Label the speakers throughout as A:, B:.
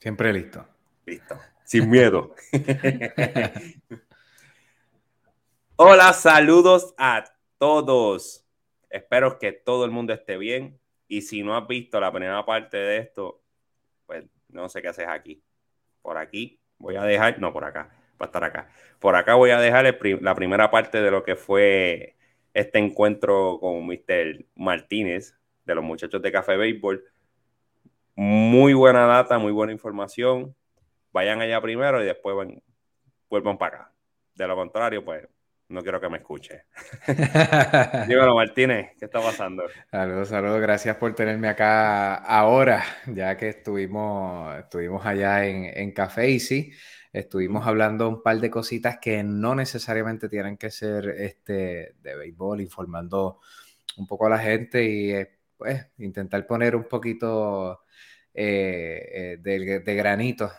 A: Siempre listo.
B: Listo. Sin miedo. Hola, saludos a todos. Espero que todo el mundo esté bien. Y si no has visto la primera parte de esto, pues no sé qué haces aquí. Por aquí voy a dejar, no, por acá, va a estar acá. Por acá voy a dejar la primera parte de lo que fue este encuentro con Mr. Martínez de los muchachos de Café Béisbol muy buena data, muy buena información. Vayan allá primero y después vuelvan para acá. De lo contrario, pues no quiero que me escuche. Dímelo, Martínez, ¿qué está pasando?
A: Saludos, saludos. Gracias por tenerme acá ahora, ya que estuvimos, estuvimos allá en, en Café Easy. Estuvimos hablando un par de cositas que no necesariamente tienen que ser este, de béisbol, informando un poco a la gente y eh, pues intentar poner un poquito eh, eh, de, granito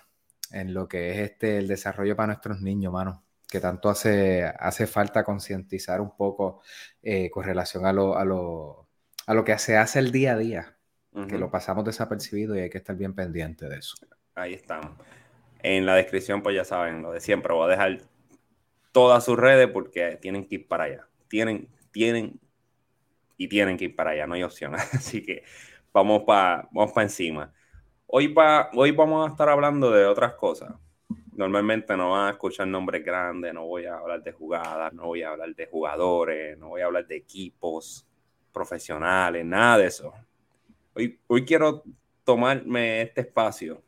A: en lo que es este, el desarrollo para nuestros niños, mano, que tanto hace, hace falta concientizar un poco eh, con relación a lo, a, lo, a lo que se hace el día a día, que lo pasamos desapercibido y hay que estar bien pendiente de eso.
B: Ahí estamos. En la descripción, pues ya saben, lo de siempre, voy a dejar todas sus redes porque tienen que ir para allá. Tienen, tienen y tienen que ir para allá, no hay opción. Así que vamos para vamos pa encima. Hoy, hoy vamos a estar hablando de otras cosas. Normalmente no van a escuchar nombres grandes, no voy a hablar de jugadas, no voy a hablar de jugadores, no voy a hablar de equipos profesionales, nada de eso. Hoy, hoy quiero tomarme este espacio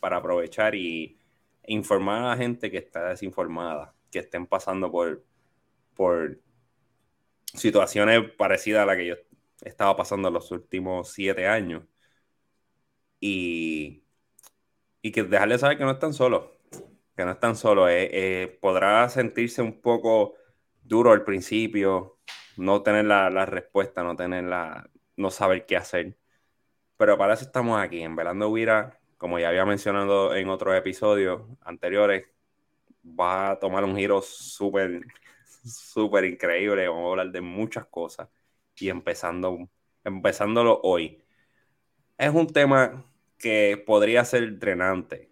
B: para aprovechar y informar a la gente que está desinformada, que estén pasando por, por situaciones parecidas a las que yo estaba pasando en los últimos siete años y, y que dejarle saber que no están solos, que no están solos. Eh, eh, podrá sentirse un poco duro al principio, no tener la, respuesta, no tener la, no saber qué hacer. Pero para eso estamos aquí, en Velando Huira, como ya había mencionado en otros episodios anteriores, va a tomar un giro súper, súper increíble. Vamos a hablar de muchas cosas y empezando, empezándolo hoy. Es un tema que podría ser drenante,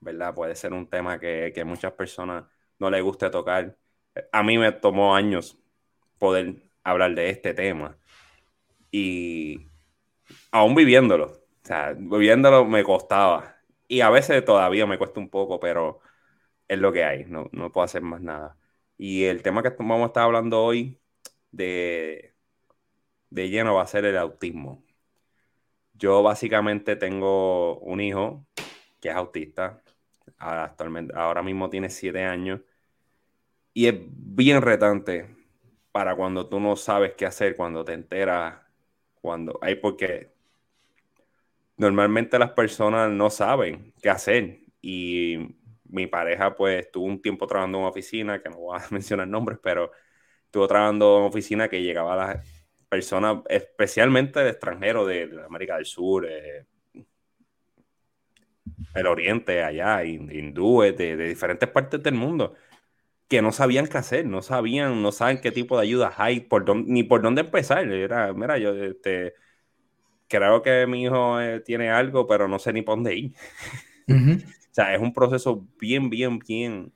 B: ¿verdad? Puede ser un tema que, que muchas personas no les guste tocar. A mí me tomó años poder hablar de este tema y aún viviéndolo, o sea, viviéndolo me costaba y a veces todavía me cuesta un poco, pero es lo que hay, no, no puedo hacer más nada. Y el tema que vamos a estar hablando hoy de, de lleno va a ser el autismo. Yo básicamente tengo un hijo que es autista. Actualmente, ahora mismo tiene siete años. Y es bien retante para cuando tú no sabes qué hacer, cuando te enteras, cuando hay porque normalmente las personas no saben qué hacer. Y mi pareja pues estuvo un tiempo trabajando en una oficina, que no voy a mencionar nombres, pero estuvo trabajando en una oficina que llegaba a las personas, especialmente de extranjeros de, América del Sur, eh, el Oriente, allá, hindúes, de, diferentes partes del mundo, que no sabían qué hacer, no sabían, no saben qué tipo de ayudas hay, por ni por dónde empezar. Era, mira, yo este, creo que mi hijo eh, tiene algo, pero no sé ni por dónde ir. o sea, es un proceso bien, bien, bien,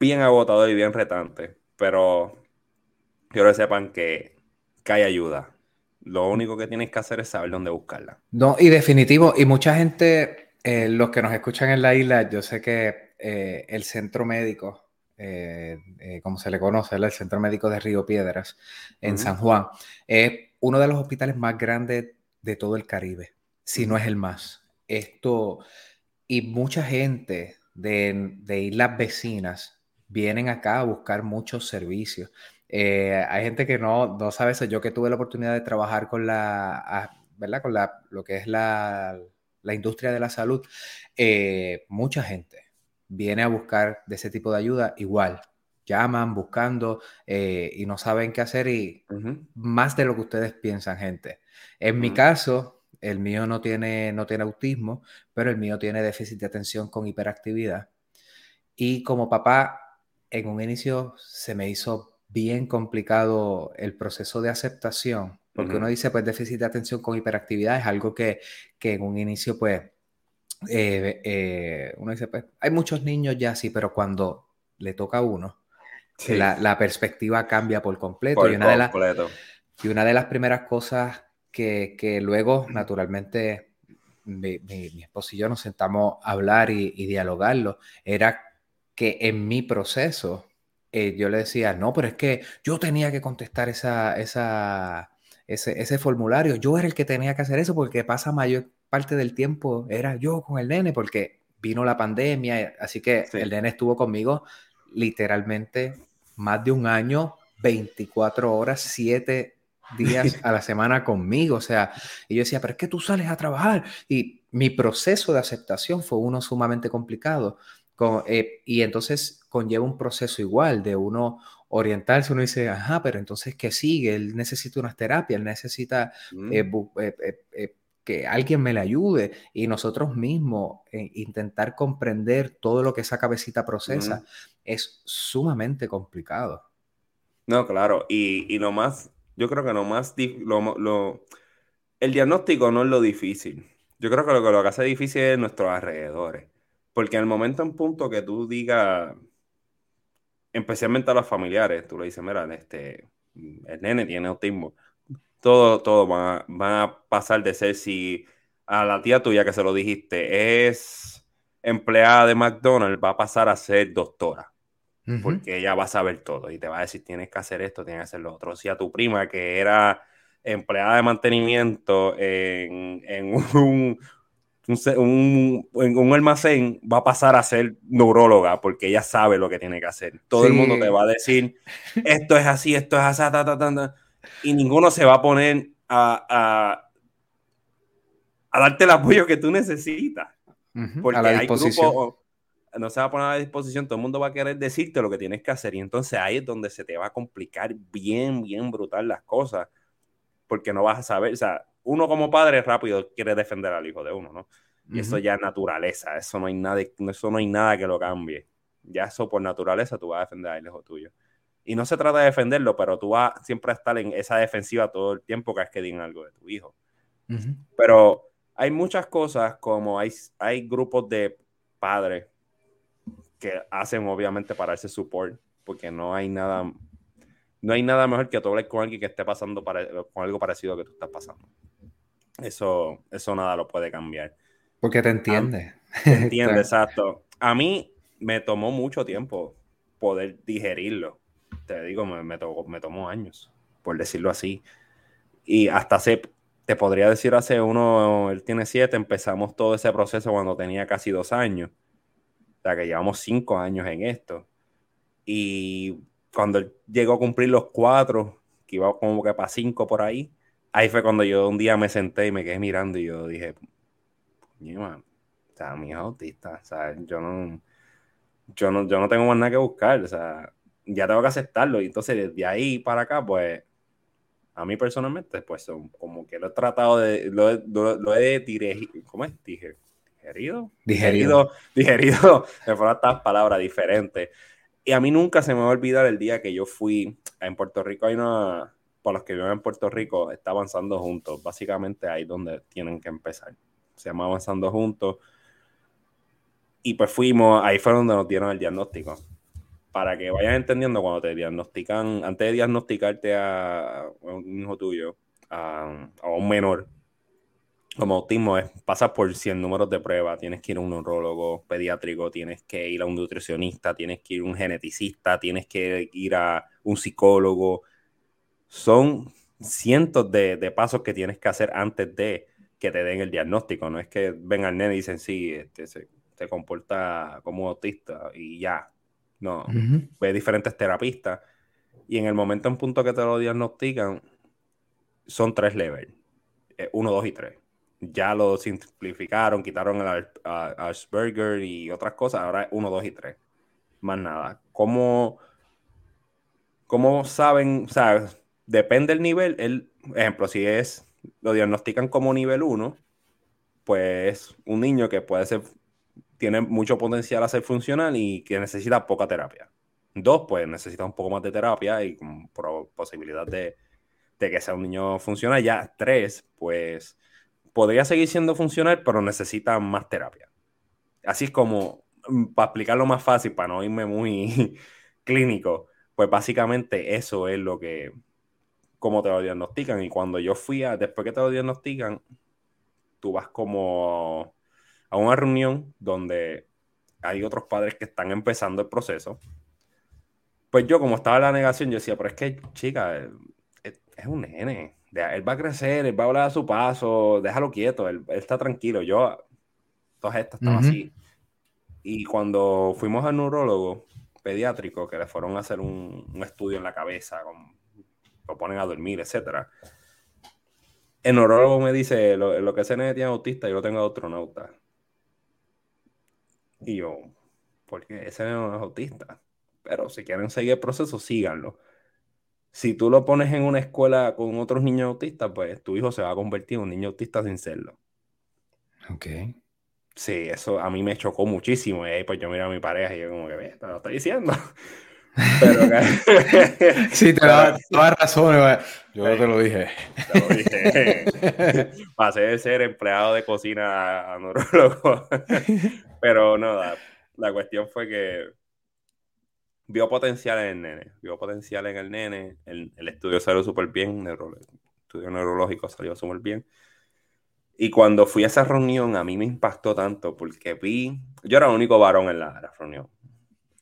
B: bien agotador y bien retante. Pero quiero que sepan que, hay ayuda. Lo único que tienes que hacer es saber dónde buscarla.
A: No, y definitivo, y mucha gente, eh, los que nos escuchan en la isla, yo sé que eh, el centro médico, eh, como se le conoce, el centro médico de Río Piedras, en San Juan, es uno de los hospitales más grandes de todo el Caribe, si no es el más. Esto, y mucha gente de, de islas vecinas vienen acá a buscar muchos servicios. Eh, hay gente que no, no sabe eso. Yo que tuve la oportunidad de trabajar con la, ah, ¿verdad? Con la, lo que es la, la industria de la salud, eh, mucha gente viene a buscar de ese tipo de ayuda igual. Llaman buscando eh, y no saben qué hacer y más de lo que ustedes piensan, gente. En mi caso, el mío no tiene, no tiene autismo, pero el mío tiene déficit de atención con hiperactividad. Y como papá, en un inicio se me hizo bien complicado el proceso de aceptación, porque uno dice, pues déficit de atención con hiperactividad es algo que, que en un inicio, pues, eh, eh, uno dice, pues, hay muchos niños ya sí, pero cuando le toca a uno, la, perspectiva cambia por completo. y, una De las, y una de las primeras cosas que, que luego, naturalmente, mi, mi, esposo y yo nos sentamos a hablar y, dialogarlo, era que en mi proceso eh, yo le decía, no, pero es que yo tenía que contestar esa, esa, ese, ese, formulario, yo era el que tenía que hacer eso porque pasa mayor parte del tiempo, era yo con el nene porque vino la pandemia, así que el nene estuvo conmigo literalmente más de un año, 24 horas, 7 días a la semana conmigo. O sea, y yo decía, pero es que tú sales a trabajar. Y mi proceso de aceptación fue uno sumamente complicado. Con, eh, y entonces conlleva un proceso igual de uno orientarse, uno dice, ajá, pero entonces, ¿qué sigue? Él necesita unas terapias, él necesita eh, mm. eh, que alguien me le ayude y nosotros mismos intentar comprender todo lo que esa cabecita procesa es sumamente complicado.
B: No, claro, y, y lo más yo creo que no más lo, el diagnóstico no es lo difícil. Yo creo que lo, que lo que hace difícil es nuestros alrededores. Porque en el momento en punto que tú digas, especialmente a los familiares, tú le dices, mira, este, el nene tiene autismo. Todo, todo van a, a pasar de ser si a la tía tuya que se lo dijiste es empleada de McDonald's, va a pasar a ser doctora porque ella va a saber todo y te va a decir tienes que hacer esto, tienes que hacer lo otro. Si a tu prima que era empleada de mantenimiento en, en un, un, un, almacén va a pasar a ser neuróloga porque ella sabe lo que tiene que hacer. Todo el mundo te va a decir esto es así, esto es así, y ninguno se va a poner a, a, a darte el apoyo que tú necesitas. Porque hay grupos no se va a poner a disposición, todo el mundo va a querer decirte lo que tienes que hacer y entonces ahí es donde se te va a complicar bien, bien brutal las cosas, porque no vas a saber, o sea, uno como padre rápido quiere defender al hijo de uno, ¿no? Y eso ya es naturaleza, eso no hay nada, eso no hay nada que lo cambie. Ya eso por naturaleza tú vas a defender al hijo tuyo. Y no se trata de defenderlo, pero tú vas siempre a estar en esa defensiva todo el tiempo que es que digan algo de tu hijo. Pero hay muchas cosas como hay, hay grupos de padres que hacen obviamente para ese support, porque no hay nada, no hay nada mejor que tú hables con alguien que esté pasando para, con algo parecido a lo que tú estás pasando. Eso, eso nada lo puede cambiar.
A: Porque te entiende.
B: te entiende, exacto. A mí me tomó mucho tiempo poder digerirlo. Te digo, me, me, me tomó años, por decirlo así. Y hasta hace, te podría decir hace uno, él tiene siete, empezamos todo ese proceso cuando tenía casi dos años que llevamos cinco años en esto. Y cuando llegó a cumplir los cuatro, que iba como que para cinco por ahí, ahí fue cuando yo un día me senté y me quedé mirando y yo dije, man, o sea, mi autista, o sea, yo no, yo no, yo no tengo más nada que buscar, o sea, ya tengo que aceptarlo. Y entonces desde ahí para acá, pues, a mí personalmente, pues, como que lo he tratado de, lo, lo, he dirigido, ¿cómo es? Dije, digerido, digerido, digerido, me fueron estas palabras diferentes. Y a mí nunca se me va a olvidar el día que yo fui en Puerto Rico. Hay una, por los que viven en Puerto Rico, está avanzando juntos. Básicamente ahí donde tienen que empezar. Se llama Avanzando Juntos. Y pues fuimos, ahí fue donde nos dieron el diagnóstico. Para que vayas entendiendo cuando te diagnostican, antes de diagnosticarte a, un hijo tuyo, a, a un menor, como autismo es, pasas por 100 números de prueba, tienes que ir a un neurólogo pediátrico, tienes que ir a un nutricionista, tienes que ir a un geneticista, tienes que ir a un psicólogo. Son cientos de, pasos que tienes que hacer antes de que te den el diagnóstico. No es que venga el nene y dicen, sí, este, se, comporta como autista y ya. No, ve diferentes terapistas. Y en el momento en punto que te lo diagnostican, son tres levels. Eh, uno, dos y tres ya lo simplificaron, quitaron el Asperger y otras cosas, ahora es 1, 2 y 3. Más nada. ¿Cómo, cómo saben? O sea, depende del nivel. El ejemplo, si es lo diagnostican como nivel 1, pues un niño que puede ser, tiene mucho potencial a ser funcional y que necesita poca terapia. Dos, pues necesita un poco más de terapia y con posibilidad de, de que sea un niño funcional. Ya tres, pues podría seguir siendo funcional, pero necesita más terapia. Así es como, mm, para explicarlo más fácil, para no irme muy clínico, pues básicamente eso es lo que, como te lo diagnostican. Y cuando yo fui a, después que te lo diagnostican, tú vas como a una reunión donde hay otros padres que están empezando el proceso. Pues yo, como estaba en la negación, yo decía, pero es que, chica, es, un nene. Él va a crecer, él va a hablar a su paso, déjalo quieto, él, está tranquilo. Yo, todas estas estaban así. Y cuando fuimos al neurólogo pediátrico, que le fueron a hacer un, estudio en la cabeza, lo ponen a dormir, etcétera el neurólogo me dice, lo, que ese nene tiene autista, yo lo tengo astronauta. Y yo, porque ese no es autista. Pero si quieren seguir el proceso, síganlo. Si tú lo pones en una escuela con otros niños autistas, pues tu hijo se va a convertir en un niño autista sin serlo.
A: Ok.
B: Sí, eso a mí me chocó muchísimo. Y ahí pues yo miro a mi pareja y yo como que, te lo estoy diciendo. Pero,
A: sí, te da toda razón. Yo te lo dije.
B: Te lo dije. Pasé de ser empleado de cocina a neurólogo. Pero no, la, cuestión fue que vio potencial en el nene. Vio potencial en el nene. El, estudio salió súper bien. el estudio neurológico salió súper bien. Y cuando fui a esa reunión, a mí me impactó tanto porque vi. Yo era el único varón en la reunión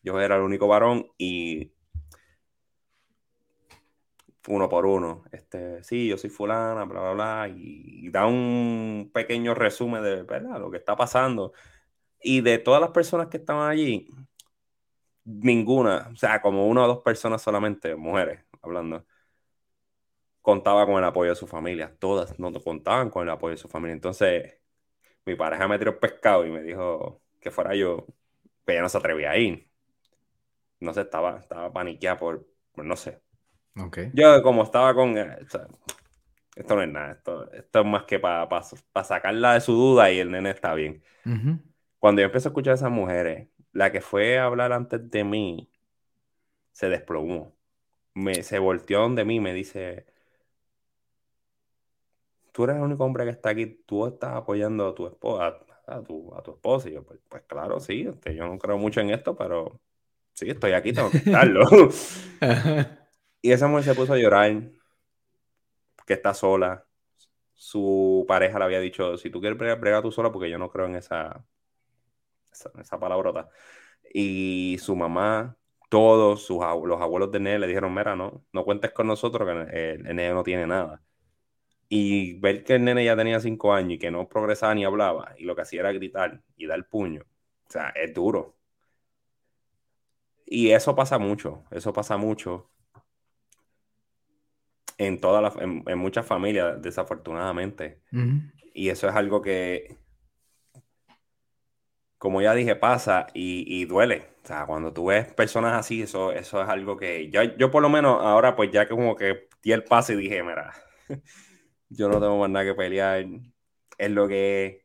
B: yo era el único varón y uno por uno, este, sí, yo soy fulana, bla, bla, bla, y, da un pequeño resumen de ¿verdad? lo que está pasando. Y de todas las personas que estaban allí, ninguna, o sea, como una o dos personas solamente, mujeres, hablando, contaba con el apoyo de su familia. Todas no contaban con el apoyo de su familia. Entonces, mi pareja me tiró el pescado y me dijo que fuera yo, que ella no se atrevía a ir no sé, estaba, estaba paniqueada por, no sé.
A: Okay.
B: Yo como estaba con, eh, esto no es nada, esto, esto es más que para sacarla de su duda y el nene está bien. Cuando yo empecé a escuchar a esas mujeres, la que fue a hablar antes de mí se desplomó. Me, se volteó donde mí me dice, tú eres el único hombre que está aquí, tú estás apoyando a tu esposa, a, tu, a tu esposa. Y yo, pues, pues claro, sí, este, yo no creo mucho en esto, pero sí, estoy aquí, tengo que estarlo. y esa mujer se puso a llorar, que está sola. Su pareja le había dicho, si tú quieres bregar, brega tú sola, porque yo no creo en esa, esa, palabrota. Y su mamá, todos sus, los abuelos de Nene le dijeron, mira, no, no cuentes con nosotros, que el, el nene no tiene nada. Y ver que el nene ya tenía cinco años y que no progresaba ni hablaba, y lo que hacía era gritar y dar puño, o sea, es duro. Y eso pasa mucho, eso pasa mucho en todas las, en, muchas familias, desafortunadamente. Y eso es algo que, como ya dije, pasa y, duele. O sea, cuando tú ves personas así, eso, eso es algo que yo, yo por lo menos ahora pues ya que como que di el paso y dije, mira, yo no tengo más nada que pelear, es lo que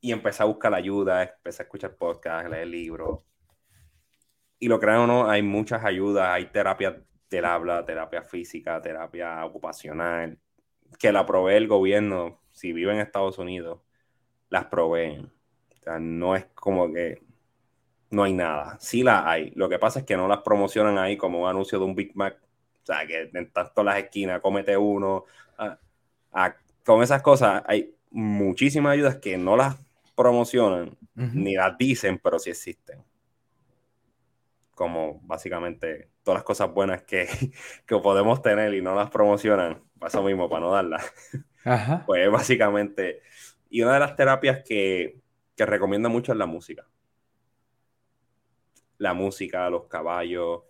B: Y empecé a buscar ayuda, empecé a escuchar podcasts, leer libros y lo crean o no, hay muchas ayudas, hay terapia del habla, terapia física, terapia ocupacional, que la provee el gobierno, si vive en Estados Unidos, las proveen. O sea, no es como que no hay nada. Sí la hay. Lo que pasa es que no las promocionan ahí como un anuncio de un Big Mac. O sea, que en tanto las esquinas, cómete uno. con esas cosas hay muchísimas ayudas que no las promocionan ni las dicen, pero sí existen como básicamente todas las cosas buenas que, que podemos tener y no las promocionan, eso mismo, para no darlas. Pues básicamente, y una de las terapias que, que recomiendo mucho es la música. La música, los caballos,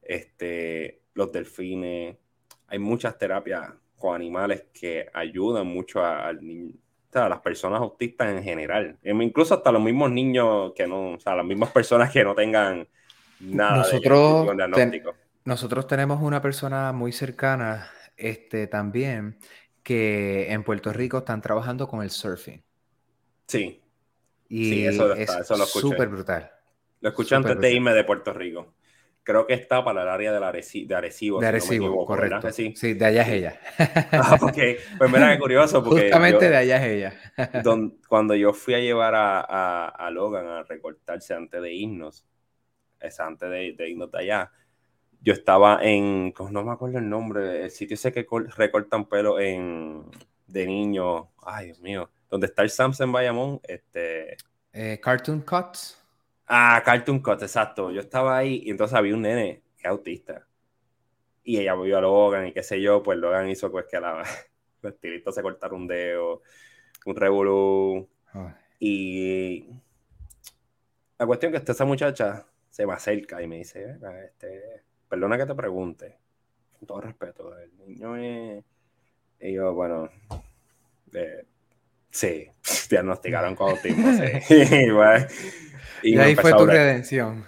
B: este, los delfines. Hay muchas terapias con animales que ayudan mucho a, a las personas autistas en general. Incluso hasta los mismos niños que no, o sea, las mismas personas que no tengan
A: nosotros, nosotros tenemos una persona muy cercana este, también que en Puerto Rico están trabajando con el surfing.
B: Sí.
A: Y eso, es súper brutal.
B: Lo escuché antes de irme de Puerto Rico. creo que está para el área de, Arecibo. De Arecibo,
A: de Arecibo, correcto. Sí. de allá es ella.
B: ah, ok, pues mira qué curioso. Porque
A: Justamente de allá es ella.
B: cuando yo fui a llevar a, a, Logan a recortarse antes de irnos, es antes de, de, irnos de allá, yo estaba en, no me acuerdo el nombre, el sitio ese que recortan pelo en, de niño, ay Dios mío, donde está el Samsung Bayamón, este...
A: Eh, Cartoon Cuts.
B: Ah, Cartoon Cut, exacto. Yo estaba ahí y entonces había un nene que es autista. Y ella vio a Logan y qué sé yo, pues Logan hizo pues que la, los estilitos se cortaron un dedo, un revolú. Y la cuestión es que esa muchacha se me acerca y me dice, este, perdona que te pregunte, con todo respeto, el niño es... Y yo, bueno, eh, sí, diagnosticaron con autismo, sí.
A: Y, ahí fue tu redención.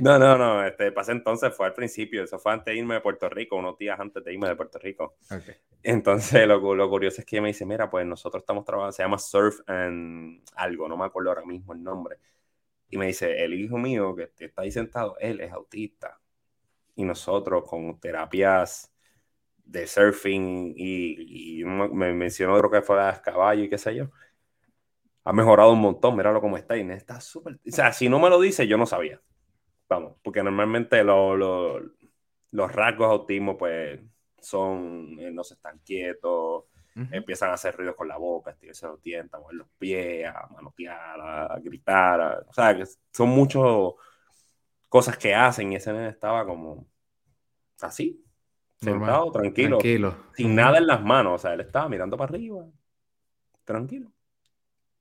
B: No, no, no. Este, pasé entonces fue al principio. Eso fue antes de irme de Puerto Rico, unos días antes de irme de Puerto Rico. Entonces, lo, lo, curioso es que me dice: Mira, pues nosotros estamos trabajando, se llama Surf and algo, no me acuerdo ahora mismo el nombre. Y me dice: El hijo mío que está ahí sentado, él es autista. Y nosotros con terapias de surfing y, me mencionó otro que fue a caballo y qué sé yo ha mejorado un montón, míralo cómo está. Y está súper. O sea, si no me lo dice, yo no sabía. Vamos, porque normalmente los rasgos de autismo, pues, son. Eh, no se están quietos, empiezan a hacer ruidos con la boca, estirarse los dientes, a mover los pies, a manotear, a, gritar. o sea, que son muchas cosas que hacen. Y ese nene estaba como. Así, sentado, tranquilo, tranquilo. sin nada en las manos. O sea, él estaba mirando para arriba, tranquilo.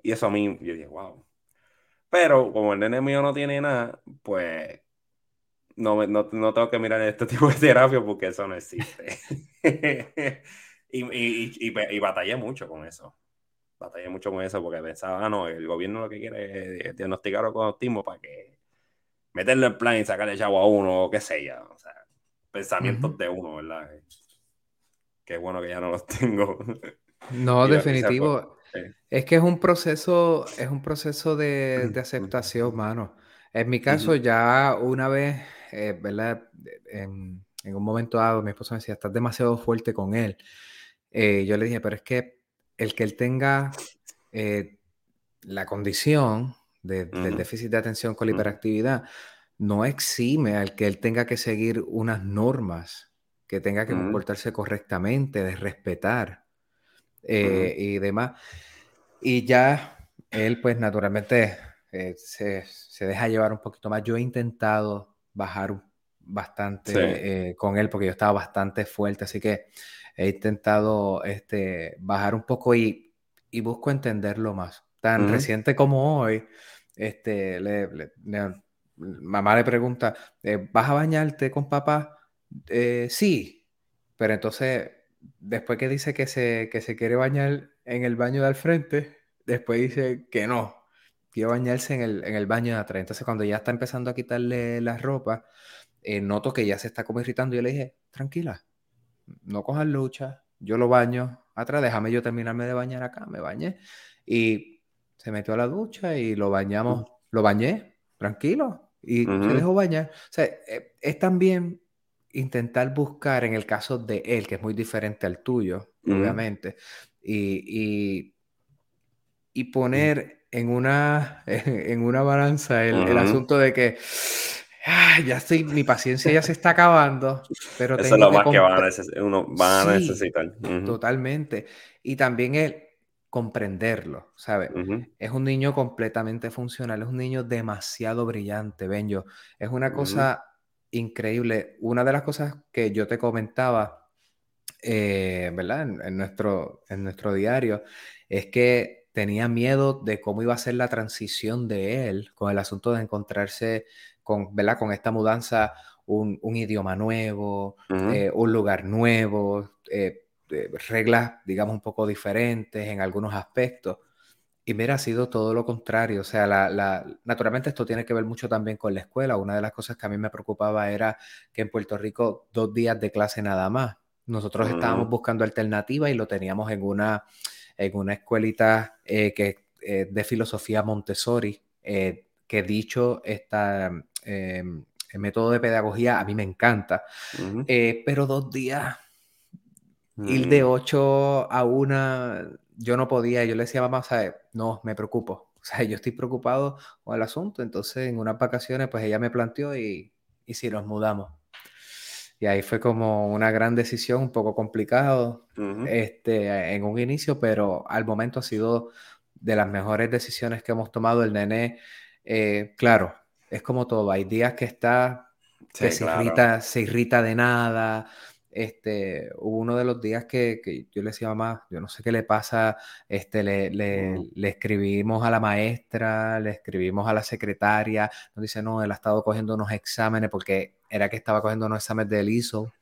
B: Y eso a mí, yo dije, wow. Pero como el nene mío no tiene nada, pues no, no, no tengo que mirar este tipo de terapia porque eso no existe. y, y, y, y, batallé mucho con eso. Batallé mucho con eso porque pensaba, ah, no, el gobierno lo que quiere es diagnosticarlo con autismo para que meterle el plan y sacarle chavo a uno o qué sé yo. O sea, pensamientos de uno, ¿verdad? Qué bueno que ya no los tengo.
A: No, definitivo. Es que es un proceso, es un proceso de, aceptación, mano. En mi caso, ya una vez, eh, ¿verdad? En, un momento dado, mi esposa me decía, estás demasiado fuerte con él. Eh, yo le dije, pero es que el que él tenga eh, la condición del déficit de atención con la hiperactividad no exime al que él tenga que seguir unas normas, que tenga que comportarse correctamente, de respetar y demás. Y ya él, pues naturalmente eh, se, deja llevar un poquito más. Yo he intentado bajar bastante eh, con él porque yo estaba bastante fuerte, así que he intentado este, bajar un poco y, busco entenderlo más. Tan reciente como hoy, este, le, mamá le pregunta, eh, ¿vas a bañarte con papá? sí, pero entonces después que dice que se, que se quiere bañar en el baño de al frente, después dice que no, quiere bañarse en el, en el baño de atrás. Entonces, cuando ya está empezando a quitarle la ropa, eh, noto que ya se está como irritando. Yo le dije, tranquila, no cojas lucha, yo lo baño atrás, déjame yo terminarme de bañar acá, me bañé. Y se metió a la ducha y lo bañamos, lo bañé, tranquilo, y se dejó bañar. O sea, eh, es también intentar buscar en el caso de él, que es muy diferente al tuyo, obviamente, y, y, poner en una, en una balanza el, asunto de que ya estoy, mi paciencia ya se está acabando, pero
B: Eso es lo más que van a, uno va a necesitar.
A: Totalmente. Y también el comprenderlo, ¿sabes? Es un niño completamente funcional, es un niño demasiado brillante, Benjo. Es una cosa increíble. Una de las cosas que yo te comentaba, eh, ¿verdad? En, nuestro, en nuestro diario, es que tenía miedo de cómo iba a ser la transición de él con el asunto de encontrarse con, ¿verdad? Con esta mudanza, un, idioma nuevo, eh, un lugar nuevo, eh, reglas, digamos, un poco diferentes en algunos aspectos. Y mira, ha sido todo lo contrario. O sea, la, naturalmente esto tiene que ver mucho también con la escuela. Una de las cosas que a mí me preocupaba era que en Puerto Rico dos días de clase nada más. Nosotros estábamos buscando alternativas y lo teníamos en una, en una escuelita eh, que, eh, de filosofía Montessori, eh, que dicho está, em, el método de pedagogía a mí me encanta, eh, pero dos días, ir de 8 mm. a 1, yo no podía, yo le decía a mamá. No, me preocupo, o sea, yo estoy preocupado con el asunto, entonces en unas vacaciones pues ella me planteó y, y si nos mudamos. Y ahí fue como una gran decisión, un poco complicado este, en un inicio, pero al momento ha sido de las mejores decisiones que hemos tomado. El nene, eh, claro, es como todo. Hay días que está, se, irrita, se irrita de nada, este, hubo uno de los días que, yo le decía a mamá, yo no sé qué le pasa, este, le, le, escribimos a la maestra, le escribimos a la secretaria, nos dice, no, él ha estado cogiendo unos exámenes porque era que estaba cogiendo unos exámenes del ISO,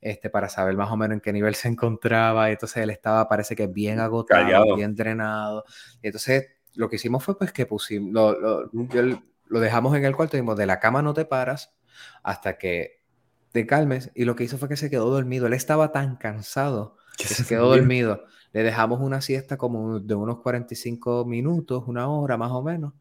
A: este, para saber más o menos en qué nivel se encontraba, y entonces él estaba, parece que bien agotado, bien drenado, y entonces lo que hicimos fue pues que pusimos, lo, lo dejamos en el cuarto y dijimos, de la cama no te paras hasta que de calmes y lo que hizo fue que se quedó dormido. Él estaba tan cansado que se quedó dormido. Le dejamos una siesta como de unos 45 minutos, una hora más o menos.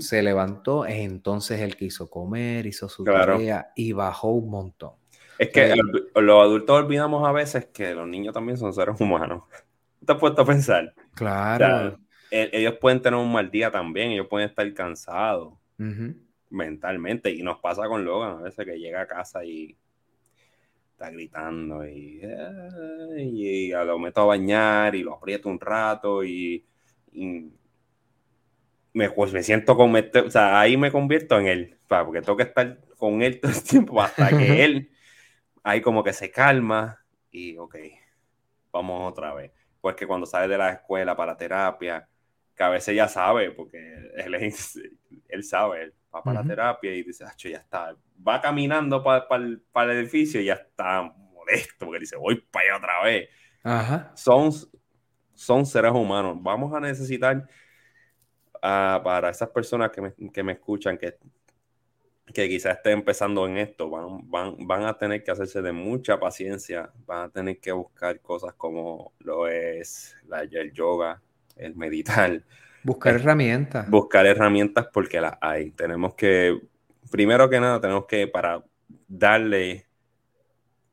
A: Se levantó, entonces él quiso comer, hizo su tarea y bajó un montón.
B: Es que los adultos olvidamos a veces que los niños también son seres humanos. ¿Te has puesto a pensar?
A: Claro.
B: E, ellos pueden tener un mal día también, ellos pueden estar cansados mentalmente. Y nos pasa con Logan a veces que llega a casa y está gritando y, y, lo meto a bañar y lo aprieto un rato y, me, pues me siento con, o sea, ahí me convierto en él, porque tengo que estar con él todo el tiempo hasta que él ahí como que se calma y ok, vamos otra vez. Pues que cuando sale de la escuela para terapia, que a veces ya sabe, porque él, él sabe, va para la terapia y dice, ya está. Va caminando para, el, edificio y ya está molesto, porque dice, voy para allá otra vez. Son, son seres humanos. Vamos a necesitar ah, para esas personas que me, que me escuchan, que, que quizás estén empezando en esto, van, van, van a tener que hacerse de mucha paciencia, van a tener que buscar cosas como lo es la, el yoga, el meditar.
A: Buscar herramientas.
B: Buscar herramientas porque las hay. Tenemos que, primero que nada, tenemos que, para darle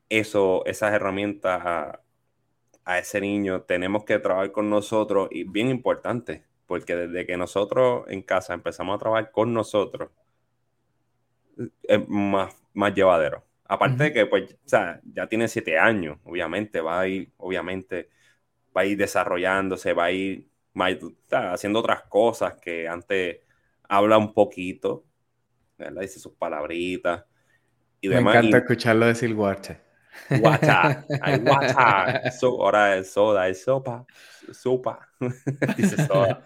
B: eso, esas herramientas a, ese niño, tenemos que trabajar con nosotros y bien importante, porque desde que nosotros en casa empezamos a trabajar con nosotros, es más, más llevadero. Aparte de que, pues, ya tiene siete años, obviamente, va a ir, obviamente, va a ir desarrollándose, va a ir está haciendo otras cosas que antes habla un poquito, dice sus palabritas
A: y Me encanta escucharlo decir guache.
B: Guacha, hay guacha. ahora es soda, es sopa, sopa, dice soda.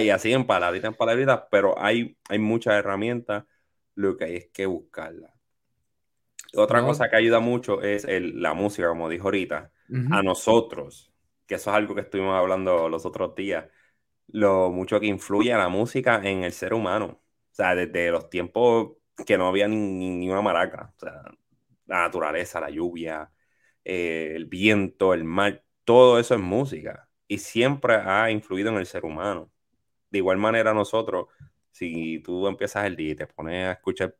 B: Y así en palabritas, en palabritas, pero hay, hay muchas herramientas, lo que hay es que buscarlas. Otra cosa que ayuda mucho es la música, como dijo ahorita, a nosotros que eso es algo que estuvimos hablando los otros días, lo mucho que influye la música en el ser humano. O sea, desde los tiempos que no había ni, una maraca. La naturaleza, la lluvia, eh, el viento, el mar, todo eso es música. Y siempre ha influido en el ser humano. De igual manera nosotros, si tú empiezas el día y te pones a escuchar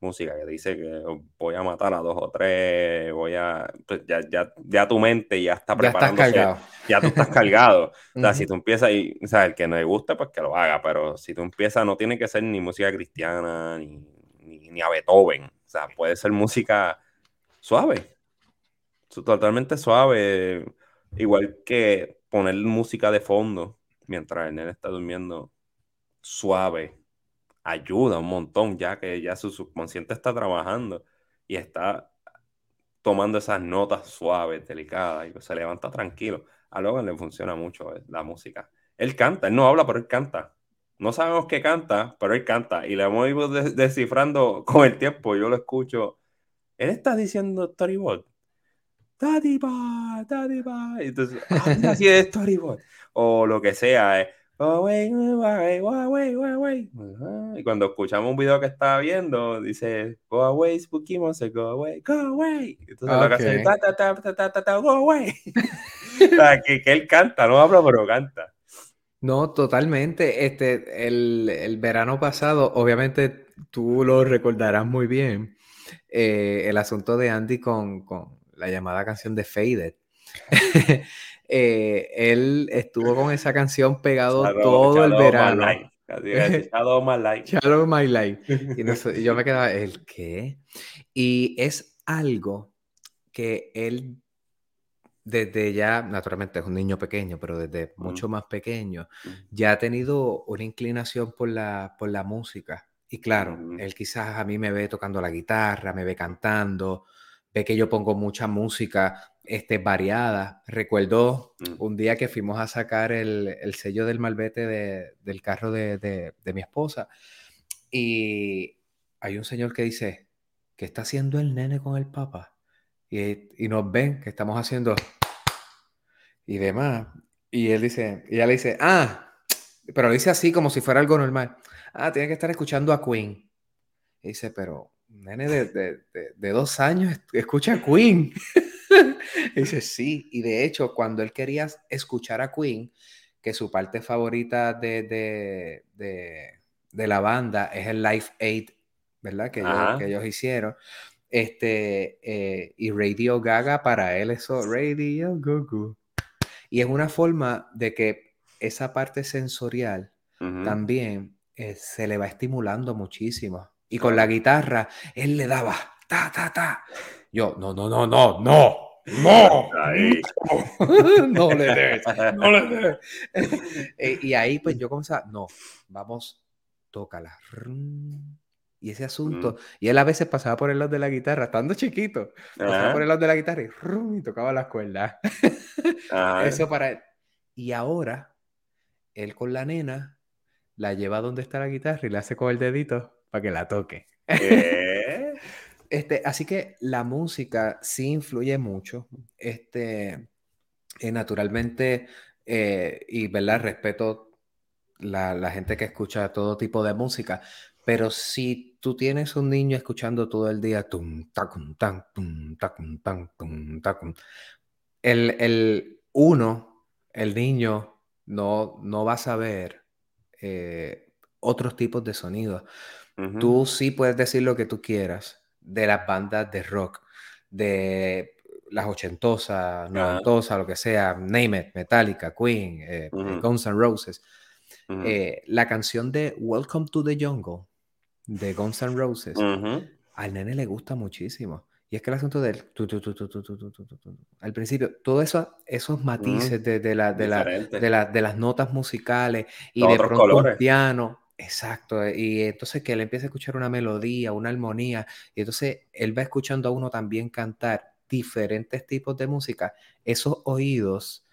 B: música que dice que voy a matar a dos o tres, voy a. Pues, ya, ya, ya tu mente ya está preparándose. Ya, ya tú estás cargado. o sea, si tú empiezas y, o sea, el que no le gusta, pues que lo haga, pero si tú empiezas, no tiene que ser ni música cristiana, ni, ni, a Beethoven. O sea, puede ser música suave. Totalmente suave. Igual que poner música de fondo mientras el está durmiendo suave ayuda un montón, ya que ya su subconsciente está trabajando y está tomando esas notas suaves, delicadas, y se levanta tranquilo. A Logan le funciona mucho eh, la música. Él canta, él no habla, pero él canta. No sabemos qué canta, pero él canta. Y le hemos ido descifrando con el tiempo. Yo lo escucho. Él está diciendo storyboard. Daddy Daddy Entonces, así de storyboard. O lo que sea. Eh. Y cuando escuchamos un video que está viendo, dice, go away, Spooky Monster, go away, go away. Entonces lo que hace ta, ta, ta, ta, ta, ta, go away. o sea, que, que, él canta, no habla, pero canta.
A: No, totalmente. Este, el, el verano pasado, obviamente, tú lo recordarás muy bien, eh, el asunto de Andy con, la llamada canción de Faded. Eh, él estuvo con esa canción pegado todo el verano.
B: Shadow My Life.
A: Shadow My Life. Y, yo me quedaba, ¿el qué? Y es algo que él desde ya, naturalmente es un niño pequeño, pero desde mucho más pequeño, ya ha tenido una inclinación por la, por la música. Y claro, él quizás a mí me ve tocando la guitarra, me ve cantando, ve que yo pongo mucha música este, variada. Recuerdo mm. un día que fuimos a sacar el, sello del malvete del carro de, mi esposa y hay un señor que dice, ¿qué está haciendo el nene con el papá? Y, y nos ven que estamos haciendo y demás. Y él dice, y ella le dice, ah, pero lo dice así como si fuera algo normal. Ah, tiene que estar escuchando a Queen. Y dice, pero nene de, de, dos años escucha a Queen. y dice, sí. Y de hecho, cuando él quería escuchar a Queen, que su parte favorita de, la banda es el Live Aid, ¿verdad? Que ellos, que ellos, hicieron. Este, eh, y Radio Gaga para él eso, Radio Go Y es una forma de que esa parte sensorial también eh, se le va estimulando muchísimo. Y con la guitarra, él le daba, ta, ta, ta. Yo, no, no, no, no, no, no, no le des, no le des. Eh, y ahí pues yo comenzaba, no, vamos, tócala. Y ese asunto, mm. y él a veces pasaba por el lado de la guitarra, estando chiquito, pasaba por el lado de la guitarra y, tocaba las cuerdas. Eso para él. Y ahora, él con la nena, la lleva donde está la guitarra y le hace con el dedito para que la toque. este, así que la música sí influye mucho. Este, eh, naturalmente, eh, y verdad, respeto la, la, gente que escucha todo tipo de música, pero si tú tienes un niño escuchando todo el día tum, tacum, tan, tum, tacum, tan, tum, tacum, el, el uno, el niño, no, no va a saber eh, otros tipos de sonidos. Tú sí puedes decir lo que tú quieras de las bandas de rock, de las ochentosas, noventosas, lo que sea, Name It, Metallica, Queen, eh, Guns N' Roses. Eh, la canción de Welcome to the Jungle de Guns N' Roses, al nene le gusta muchísimo. Y es que el asunto del al principio, todos eso, esos matices de, de, la, de, la, de, las notas musicales y de pronto un piano, exacto, y entonces que él empieza a escuchar una melodía, una armonía, y entonces él va escuchando a uno también cantar diferentes tipos de música, esos oídos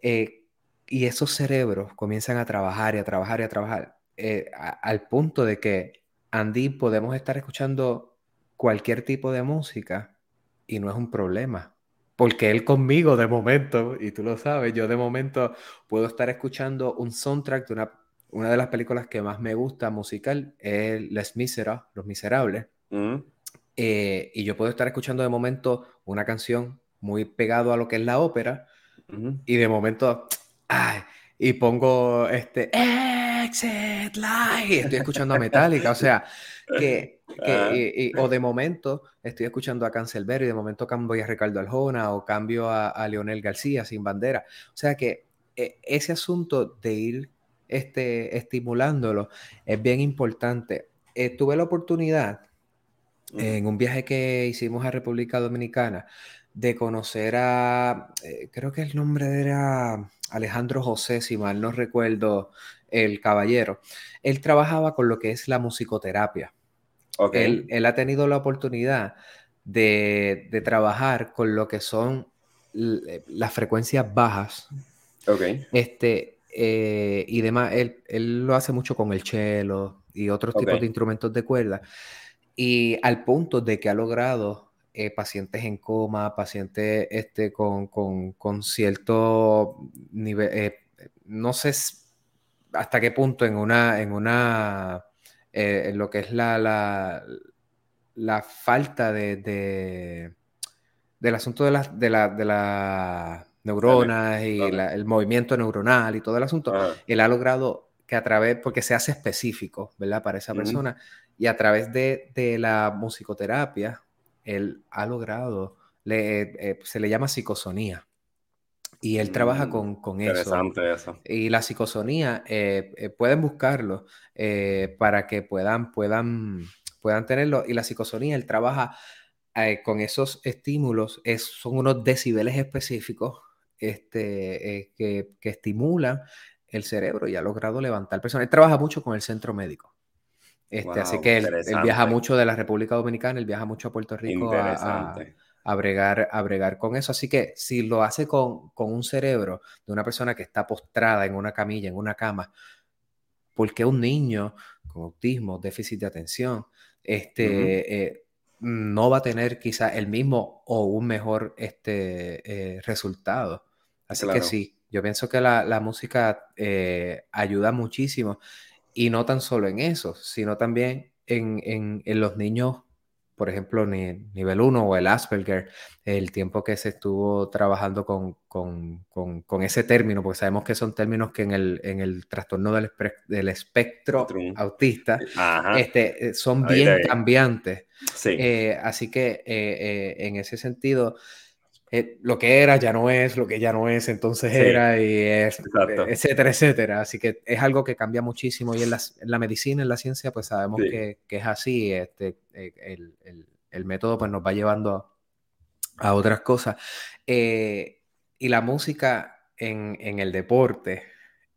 A: eh, y esos cerebros comienzan a trabajar y a trabajar y a trabajar, eh, al punto de que, Andy, podemos estar escuchando cualquier tipo de música y no es un problema. Porque él conmigo de momento, y tú lo sabes, yo de momento puedo estar escuchando un soundtrack de una, una de las películas que más me gusta musical, es Les Miserables, Los Miserables. Mm. Eh, y yo puedo estar escuchando de momento una canción muy pegado a lo que es la ópera, y de momento, ay, y pongo este Exit Light, estoy escuchando a Metallica, o sea, que o de momento estoy escuchando a Cancelbero y de momento cambio a Ricardo Aljona o cambio a, Leonel García sin bandera. O sea que eh, ese asunto de ir este, estimulándolo es bien importante. Eh, tuve la oportunidad en un viaje que hicimos a República Dominicana de conocer a, eh, creo que el nombre era Alejandro José, si mal no recuerdo, el caballero. Él trabajaba con lo que es la musicoterapia. Él, ha tenido la oportunidad de, trabajar con lo que son eh, las frecuencias bajas. Este, eh, y demás, él, lo hace mucho con el cello y otros tipos de instrumentos de cuerda. Y al punto de que ha logrado eh, pacientes en coma, pacientes este, con, cierto nivel, no sé hasta qué punto en una, en una eh, en lo que es la, la, falta de, del asunto de las de la, de la neuronas y el movimiento neuronal y todo el asunto, él ha logrado que a través, porque se hace específico, ¿verdad? Para esa persona, y a través de, de, la musicoterapia, él ha logrado, le, eh, se le llama psicosonía. Y él trabaja mm, con, con
B: interesante eso.
A: Y la psicosonía, eh, eh, pueden buscarlo para que puedan, puedan, puedan tenerlo. Y la psicosonía, él trabaja con esos estímulos, es, son unos decibeles específicos este, que, que estimulan el cerebro y ha logrado levantar personas. Él trabaja mucho con el centro médico. Este, así que él, viaja mucho de la República Dominicana, él viaja mucho a Puerto Rico a, a, bregar, a bregar con eso. Así que si lo hace con, con, un cerebro de una persona que está postrada en una camilla, en una cama, porque un niño con autismo, déficit de atención, este, eh, no va a tener quizá el mismo o un mejor este, eh, resultado. Así que sí, yo pienso que la, música eh, ayuda muchísimo y no tan solo en eso, sino también en, los niños, por ejemplo, nivel 1 o el Asperger, el tiempo que se estuvo trabajando con, ese término, porque sabemos que son términos que en el, en el trastorno del, del espectro autista este, eh, son bien cambiantes. Eh, así que en ese sentido, eh, lo que era ya no es, lo que ya no es, entonces era, y es, etcétera, etcétera. Así que es algo que cambia muchísimo y en la, medicina, en la ciencia, pues sabemos que, es así. Este, eh, el, método pues nos va llevando a, otras cosas. Eh, y la música en, en el deporte,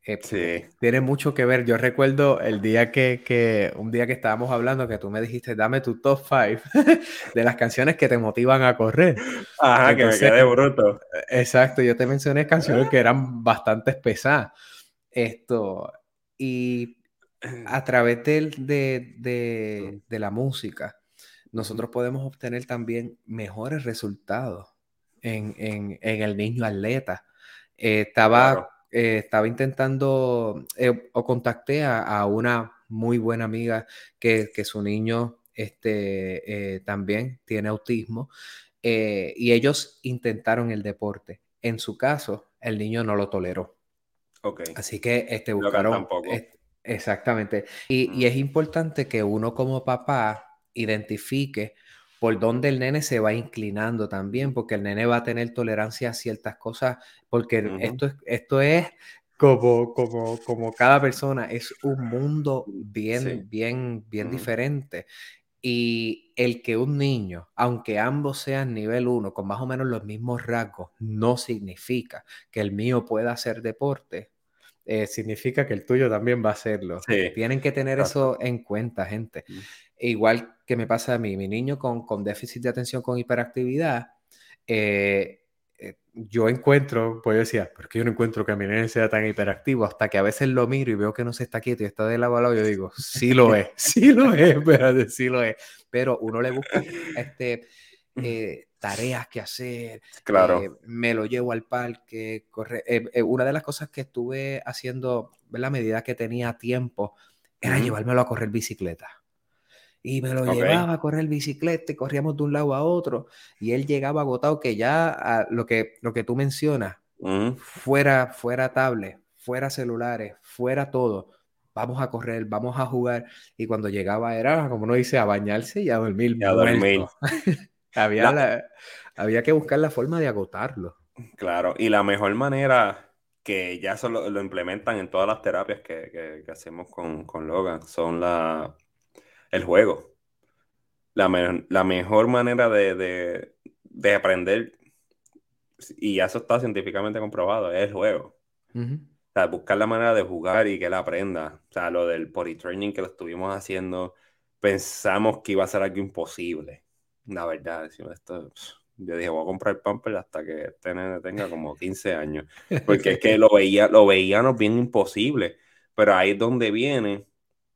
A: eh, tiene mucho que ver. Yo recuerdo el día que, un día que estábamos hablando, que tú me dijiste, dame tu top 5 de las canciones que te motivan a correr.
B: Ajá, que me quedé bruto.
A: Exacto, yo te mencioné canciones que eran bastante pesadas. Esto, y a través de, de, de, la música, nosotros podemos obtener también mejores resultados en, en, en el niño atleta. Eh, estaba eh, estaba intentando eh, o contacté a, una muy buena amiga que, su niño este, eh, también tiene autismo y ellos intentaron el deporte. En su caso, el niño no lo toleró.
B: Okay.
A: Así que este, buscaron... exactamente. Y, y es importante que uno como papá identifique por dónde el nene se va inclinando también, porque el nene va a tener tolerancia a ciertas cosas, porque esto, es, esto es como, como, como cada persona, es un mundo bien, bien, bien diferente. Y el que un niño, aunque ambos sean nivel 1, con más o menos los mismos rasgos, no significa que el mío pueda hacer deporte, eh, significa que el tuyo también va a hacerlo. Tienen que tener eso en cuenta, gente. Igual que me pasa a mí, mi niño con, con déficit de atención con hiperactividad, eh, eh, yo encuentro, pues yo decía, ¿por qué yo no encuentro que mi nene sea tan hiperactivo? Hasta que a veces lo miro y veo que no se está quieto y está de lado a lado, yo digo, sí lo es, sí lo es, espérate, sí lo es. Pero uno le busca este, eh, tareas que hacer,
B: claro.
A: me lo llevo al parque, corre. una de las cosas que estuve haciendo, a medida que tenía tiempo, era llevármelo a correr bicicleta y me lo llevaba a correr bicicleta y corríamos de un lado a otro y él llegaba agotado que ya lo, que, lo que tú mencionas, fuera, fuera tablet, fuera celulares, fuera todo, vamos a correr, vamos a jugar y cuando llegaba era, como uno dice, a bañarse y a dormir. había, había que buscar la forma de agotarlo.
B: Claro, y la mejor manera que ya eso lo, implementan en todas las terapias que, que, hacemos con, con Logan son la el juego. La, mejor manera de, aprender, y eso está científicamente comprobado, es el juego. O sea, buscar la manera de jugar y que él aprenda. O sea, lo del potty training que lo estuvimos haciendo, pensamos que iba a ser algo imposible. La verdad, esto, yo dije, voy a comprar el pamper hasta que este tenga como 15 años. Porque es que lo, veía, lo veíamos bien imposible. Pero ahí es donde viene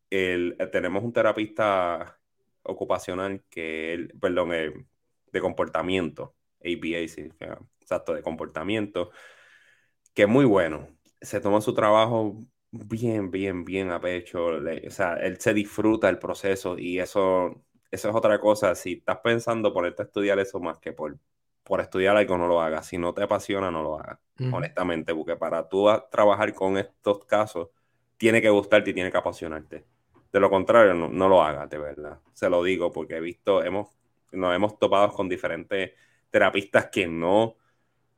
B: el, eh, tenemos un terapista ocupacional que, perdón, eh, de comportamiento, ABA, sí, exacto, de comportamiento, que es muy bueno. Se toma su trabajo bien, bien, bien a pecho. o sea, él se disfruta el proceso y eso, eso es otra cosa. Si estás pensando ponerte a estudiar eso más que por, por estudiar algo, no lo hagas. Si no te apasiona, no lo hagas. Honestamente, porque para tú trabajar con estos casos, tiene que gustarte y tiene que apasionarte. De lo contrario, no, lo hagas, de verdad. Se lo digo porque he visto, hemos, nos hemos topado con diferentes terapistas que no,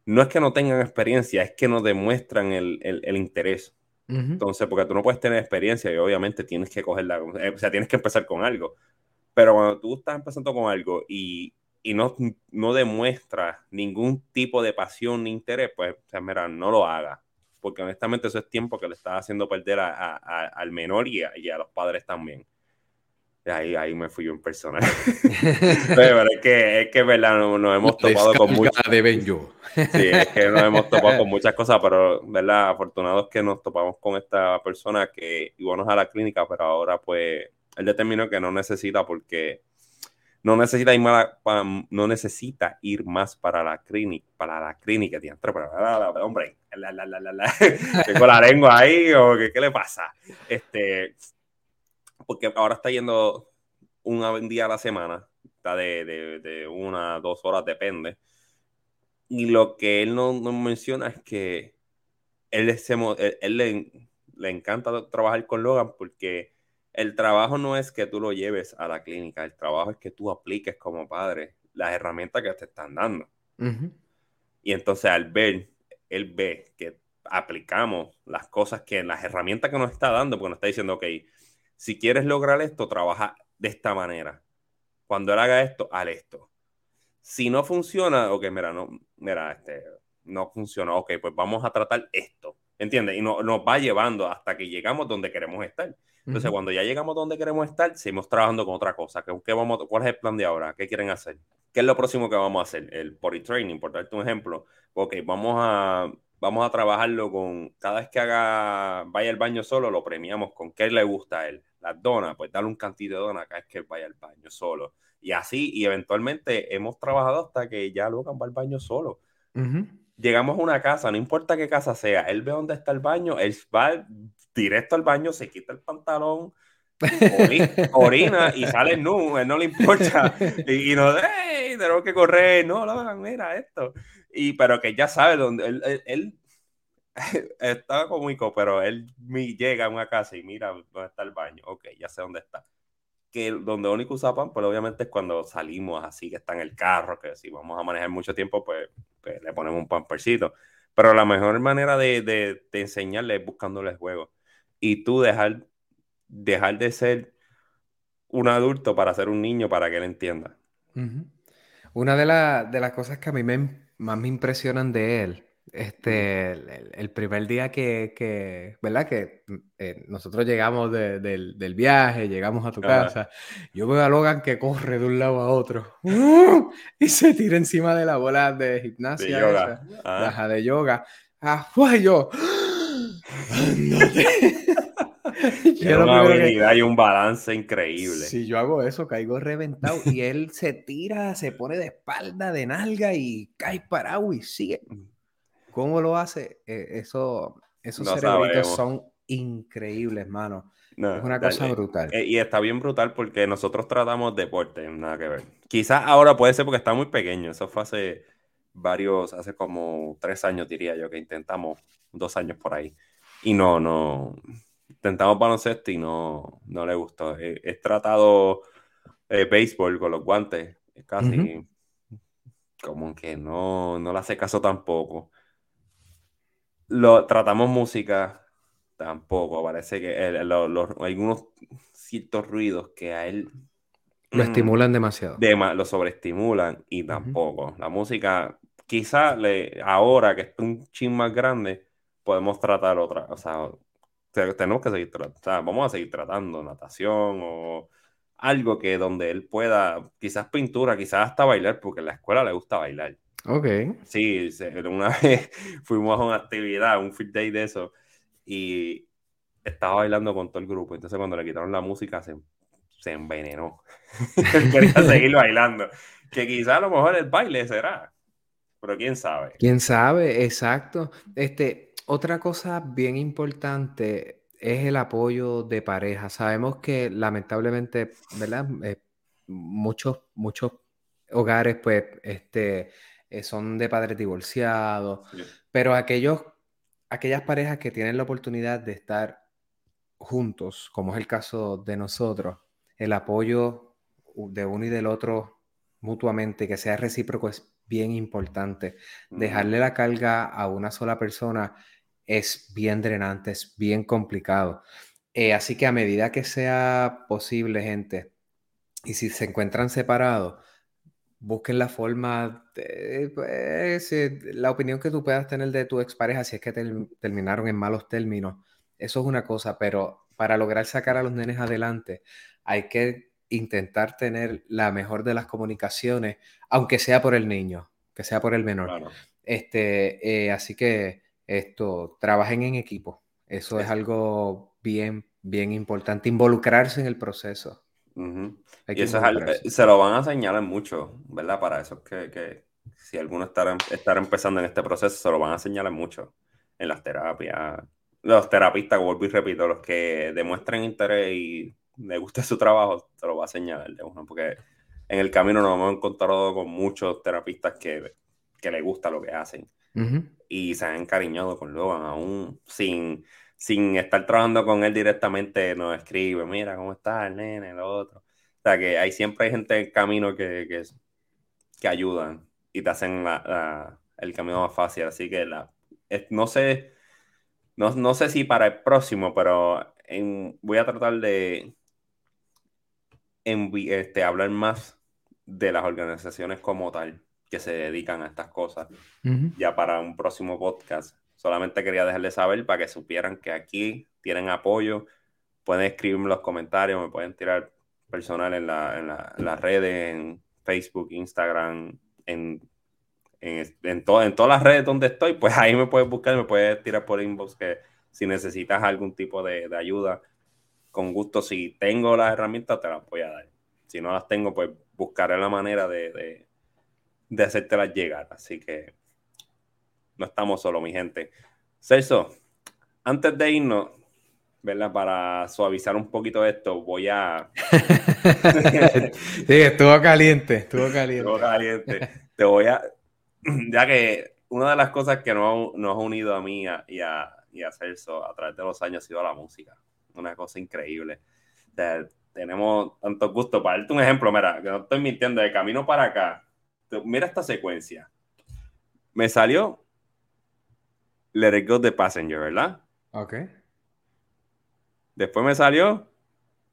B: no es que no tengan experiencia, es que no demuestran el, interés. Entonces, porque tú no puedes tener experiencia y obviamente tienes que cogerla, eh, o sea, tienes que empezar con algo. Pero cuando tú estás empezando con algo y, no, no demuestras ningún tipo de pasión ni interés, pues, o sea, mira, no lo hagas porque honestamente eso es tiempo que le está haciendo perder al menor y a, los padres también. ahí, ahí me fui yo en personal. pero es que, es que verdad, nos, hemos topado con muchas sí, es que nos hemos topado con muchas cosas, pero verdad, afortunados que nos topamos con esta persona que íbamos a la clínica, pero ahora pues él determinó que no necesita porque no necesita ir más, para, no necesita ir más para la clínica, para la clínica, hombre, la, la, la, tengo la lengua ahí o qué, qué le pasa, este, porque ahora está yendo un día a la semana, está de, de, de una, dos horas, depende, y lo que él no, no menciona es que él, él, él le, le encanta trabajar con Logan porque el trabajo no es que tú lo lleves a la clínica, el trabajo es que tú apliques como padre las herramientas que te están dando. Y entonces al ver, él ve que aplicamos las cosas que las herramientas que nos está dando, porque nos está diciendo, ok, si quieres lograr esto, trabaja de esta manera. Cuando él haga esto, haz esto. Si no funciona, ok, mira, no, mira, este, no funciona, ok, pues vamos a tratar esto, ¿entiendes? Y no, nos va llevando hasta que llegamos donde queremos estar. Entonces, cuando ya llegamos donde queremos estar, seguimos trabajando con otra cosa. ¿Qué, vamos, ¿Cuál es el plan de ahora? ¿Qué quieren hacer? ¿Qué es lo próximo que vamos a hacer? El body training, por darte un ejemplo. Ok, vamos a, vamos a trabajarlo con, cada vez que haga, vaya al baño solo, lo premiamos con qué le gusta a él. Las donas, pues darle un cantito de donas cada vez que él vaya al baño solo. Y así, y eventualmente hemos trabajado hasta que ya Logan va al baño solo. Llegamos a una casa, no importa qué casa sea, él ve dónde está el baño, él va directo al baño, se quita el pantalón, orina, y sale nu, él no le importa. Y, no, hey, tenemos que correr, no, no, mira esto. Y, pero que ya sabe dónde, él, él, está cómico, pero él llega a una casa y mira dónde está el baño. Ok, ya sé dónde está. Que donde único usaban, pues obviamente es cuando salimos así, que está en el carro, que si vamos a manejar mucho tiempo, pues, pues le ponemos un pampercito. Pero la mejor manera de, de, de enseñarle es buscándole el juego y tú dejar, dejar de ser un adulto para ser un niño para que él entienda.
A: Una de, las cosas que a mí más me impresionan de él, este, el, primer día que, ¿verdad? Que eh, nosotros llegamos del, viaje, llegamos a tu casa, yo veo a Logan que corre de un lado a otro y se tira encima de la bola de gimnasia, de yoga. Ah. de yoga. Ah, yo,
B: hay un balance increíble.
A: Si yo hago eso, caigo reventado y él se tira, se pone de espalda, de nalga y cae parado y sigue. ¿Cómo lo hace? Eh, eso, esos cerebritos son increíbles, mano. es una cosa brutal.
B: Eh, y está bien brutal porque nosotros tratamos deporte, nada que ver. Quizás ahora puede ser porque está muy pequeño. Eso fue hace varios, hace como tres años diría yo que intentamos, dos años por ahí. Y no, no, intentamos baloncesto y no, no le gustó. He, tratado eh, béisbol con los guantes, casi como que no, no le hace caso tampoco. Lo, tratamos música, tampoco. Parece que hay algunos ciertos ruidos que a él
A: lo estimulan demasiado.
B: lo sobreestimulan y tampoco. La música, quizá le, ahora que es un chin más grande, podemos tratar otra, o sea, tenemos que seguir tratando, vamos a seguir tratando natación o algo que donde él pueda, quizás pintura, quizás hasta bailar, porque en la escuela le gusta bailar.
A: Ok.
B: Sí, una vez fuimos a una actividad, un field day de eso, y estaba bailando con todo el grupo. Entonces, cuando le quitaron la música, se, se envenenó. quería seguir bailando. Que quizás a lo mejor el baile será, pero quién sabe.
A: Quién sabe, exacto. Este, otra cosa bien importante es el apoyo de pareja. Sabemos que lamentablemente, ¿verdad? Eh, muchos, muchos hogares, pues, este, eh, son de padres divorciados, pero aquellos, aquellas parejas que tienen la oportunidad de estar juntos, como es el caso de nosotros, el apoyo de uno y del otro mutuamente, que sea recíproco, es bien importante. Dejarle la carga a una sola persona es bien drenante, es bien complicado. Eh, así que a medida que sea posible, gente, y si se encuentran separados, busquen la forma, de, pues, eh, la opinión que tú puedas tener de tu expareja, si es que terminaron en malos términos, eso es una cosa, pero para lograr sacar a los nenes adelante, hay que intentar tener la mejor de las comunicaciones, aunque sea por el niño, que sea por el menor. Este, eh, así que esto, trabajen en equipo. Eso es algo bien, bien importante, involucrarse en el proceso.
B: Y eso es eh, se lo van a señalar mucho, ¿verdad? Para eso que, que si alguno estará, estará empezando en este proceso, se lo van a señalar mucho en las terapias. Los terapistas, vuelvo y repito, los que demuestren interés y le guste su trabajo, se lo va a señalar de uno, porque en el camino nos hemos encontrado con muchos terapistas que, que les gusta lo que hacen y se han encariñado con Logan, aún sin, sin estar trabajando con él directamente, nos escribe, mira, ¿cómo está el nene, lo otro? O sea, que hay siempre hay gente en camino que, que, que ayudan y te hacen el camino más fácil, así que la, no sé, no, no sé si para el próximo, pero voy a tratar de este, hablar más de las organizaciones como tal que se dedican a estas cosas ya para un próximo podcast. Solamente quería dejarles saber para que supieran que aquí tienen apoyo. Pueden escribirme los comentarios, me pueden tirar personal en, la, en, la, las redes, en Facebook, Instagram, en, en, en, en todas las redes donde estoy, pues ahí me puedes buscar, me puedes tirar por inbox que si necesitas algún tipo de, de ayuda, con gusto, si tengo las herramientas, te las voy a dar. Si no las tengo, pues buscaré la manera de, de, de hacértelas llegar. Así que no estamos solo, mi gente. Celso, antes de irnos, ¿verdad? Para suavizar un poquito esto, voy a...
A: sí, estuvo caliente, estuvo caliente.
B: Estuvo caliente. Te voy a... Ya que una de las cosas que nos, nos ha unido a mí y a, y a Celso a través de los años ha sido la música una cosa increíble. tenemos tanto gusto. Para darte un ejemplo, mira, que no estoy mintiendo, de camino para acá, mira esta secuencia. Me salió Let It Go de Passenger, ¿verdad?
A: Ok.
B: Después me salió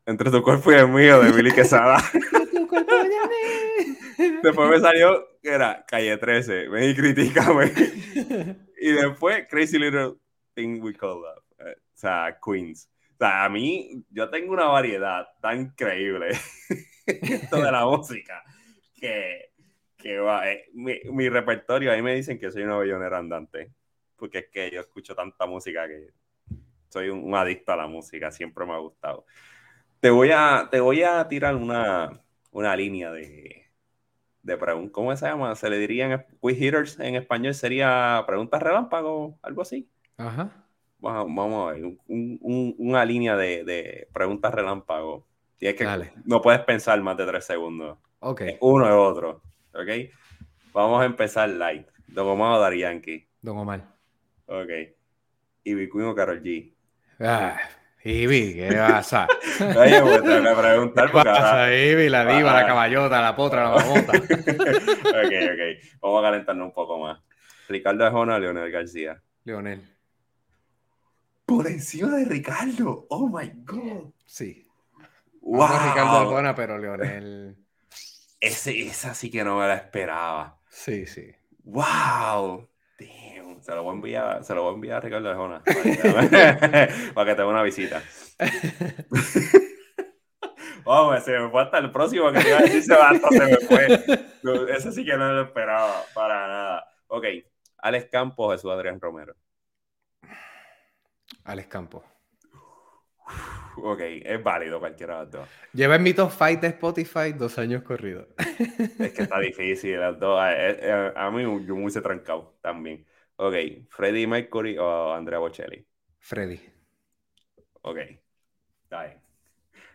B: Entre tu cuerpo y el mío de Billy Quesada. después me salió que era Calle 13, ven y critícame. y después Crazy Little Thing We Call Love. Eh, o sea, Queens. O sea, a mí, yo tengo una variedad tan increíble esto de la música que, que va, eh, mi, mi, repertorio, ahí me dicen que soy una bellonera andante, porque es que yo escucho tanta música que soy un, adicto a la música, siempre me ha gustado. Te voy a, te voy a tirar una, una línea de, de preguntas, ¿cómo se llama? Se le dirían quick hitters en español, sería preguntas relámpago, algo así.
A: Ajá
B: vamos, a ver, una línea de, preguntas relámpago. Y es que no puedes pensar más de tres segundos.
A: Ok.
B: Uno es otro. Ok. Vamos a empezar light. Don Omar o Dari Yankee.
A: Don Omar.
B: Ok. Ivy Queen o Carol G.
A: Ah, Ivy, ¿qué pasa?
B: Oye, pues tengo que preguntar.
A: ¿Qué pasa, Ivy? La diva, la caballota, la potra, la mamota.
B: ok, ok. Vamos a calentarnos un poco más. Ricardo Ajona o Leonel García.
A: Leonel.
B: Por encima de Ricardo. Oh my God.
A: Sí. Wow. Ricardo Arjona, pero Leonel.
B: Ese, esa sí que no me la esperaba.
A: Sí, sí.
B: ¡Wow! Se lo voy a enviar, se lo voy a, enviar a Ricardo Arjona para que, tenga una visita. Vamos, se me fue hasta el próximo que te iba a decir, se, se me fue. Ese sí que no lo esperaba para nada. Ok, Alex Campos, Jesús Adrián Romero.
A: Alex Campos.
B: Ok, es válido cualquiera de los dos.
A: Lleva en mi top fight de Spotify dos años corridos.
B: Es que está difícil, las dos. Eh, eh, a, mí yo me hubiese trancado también. Ok, Freddy Mercury o Andrea Bocelli.
A: Freddy.
B: Ok, está bien.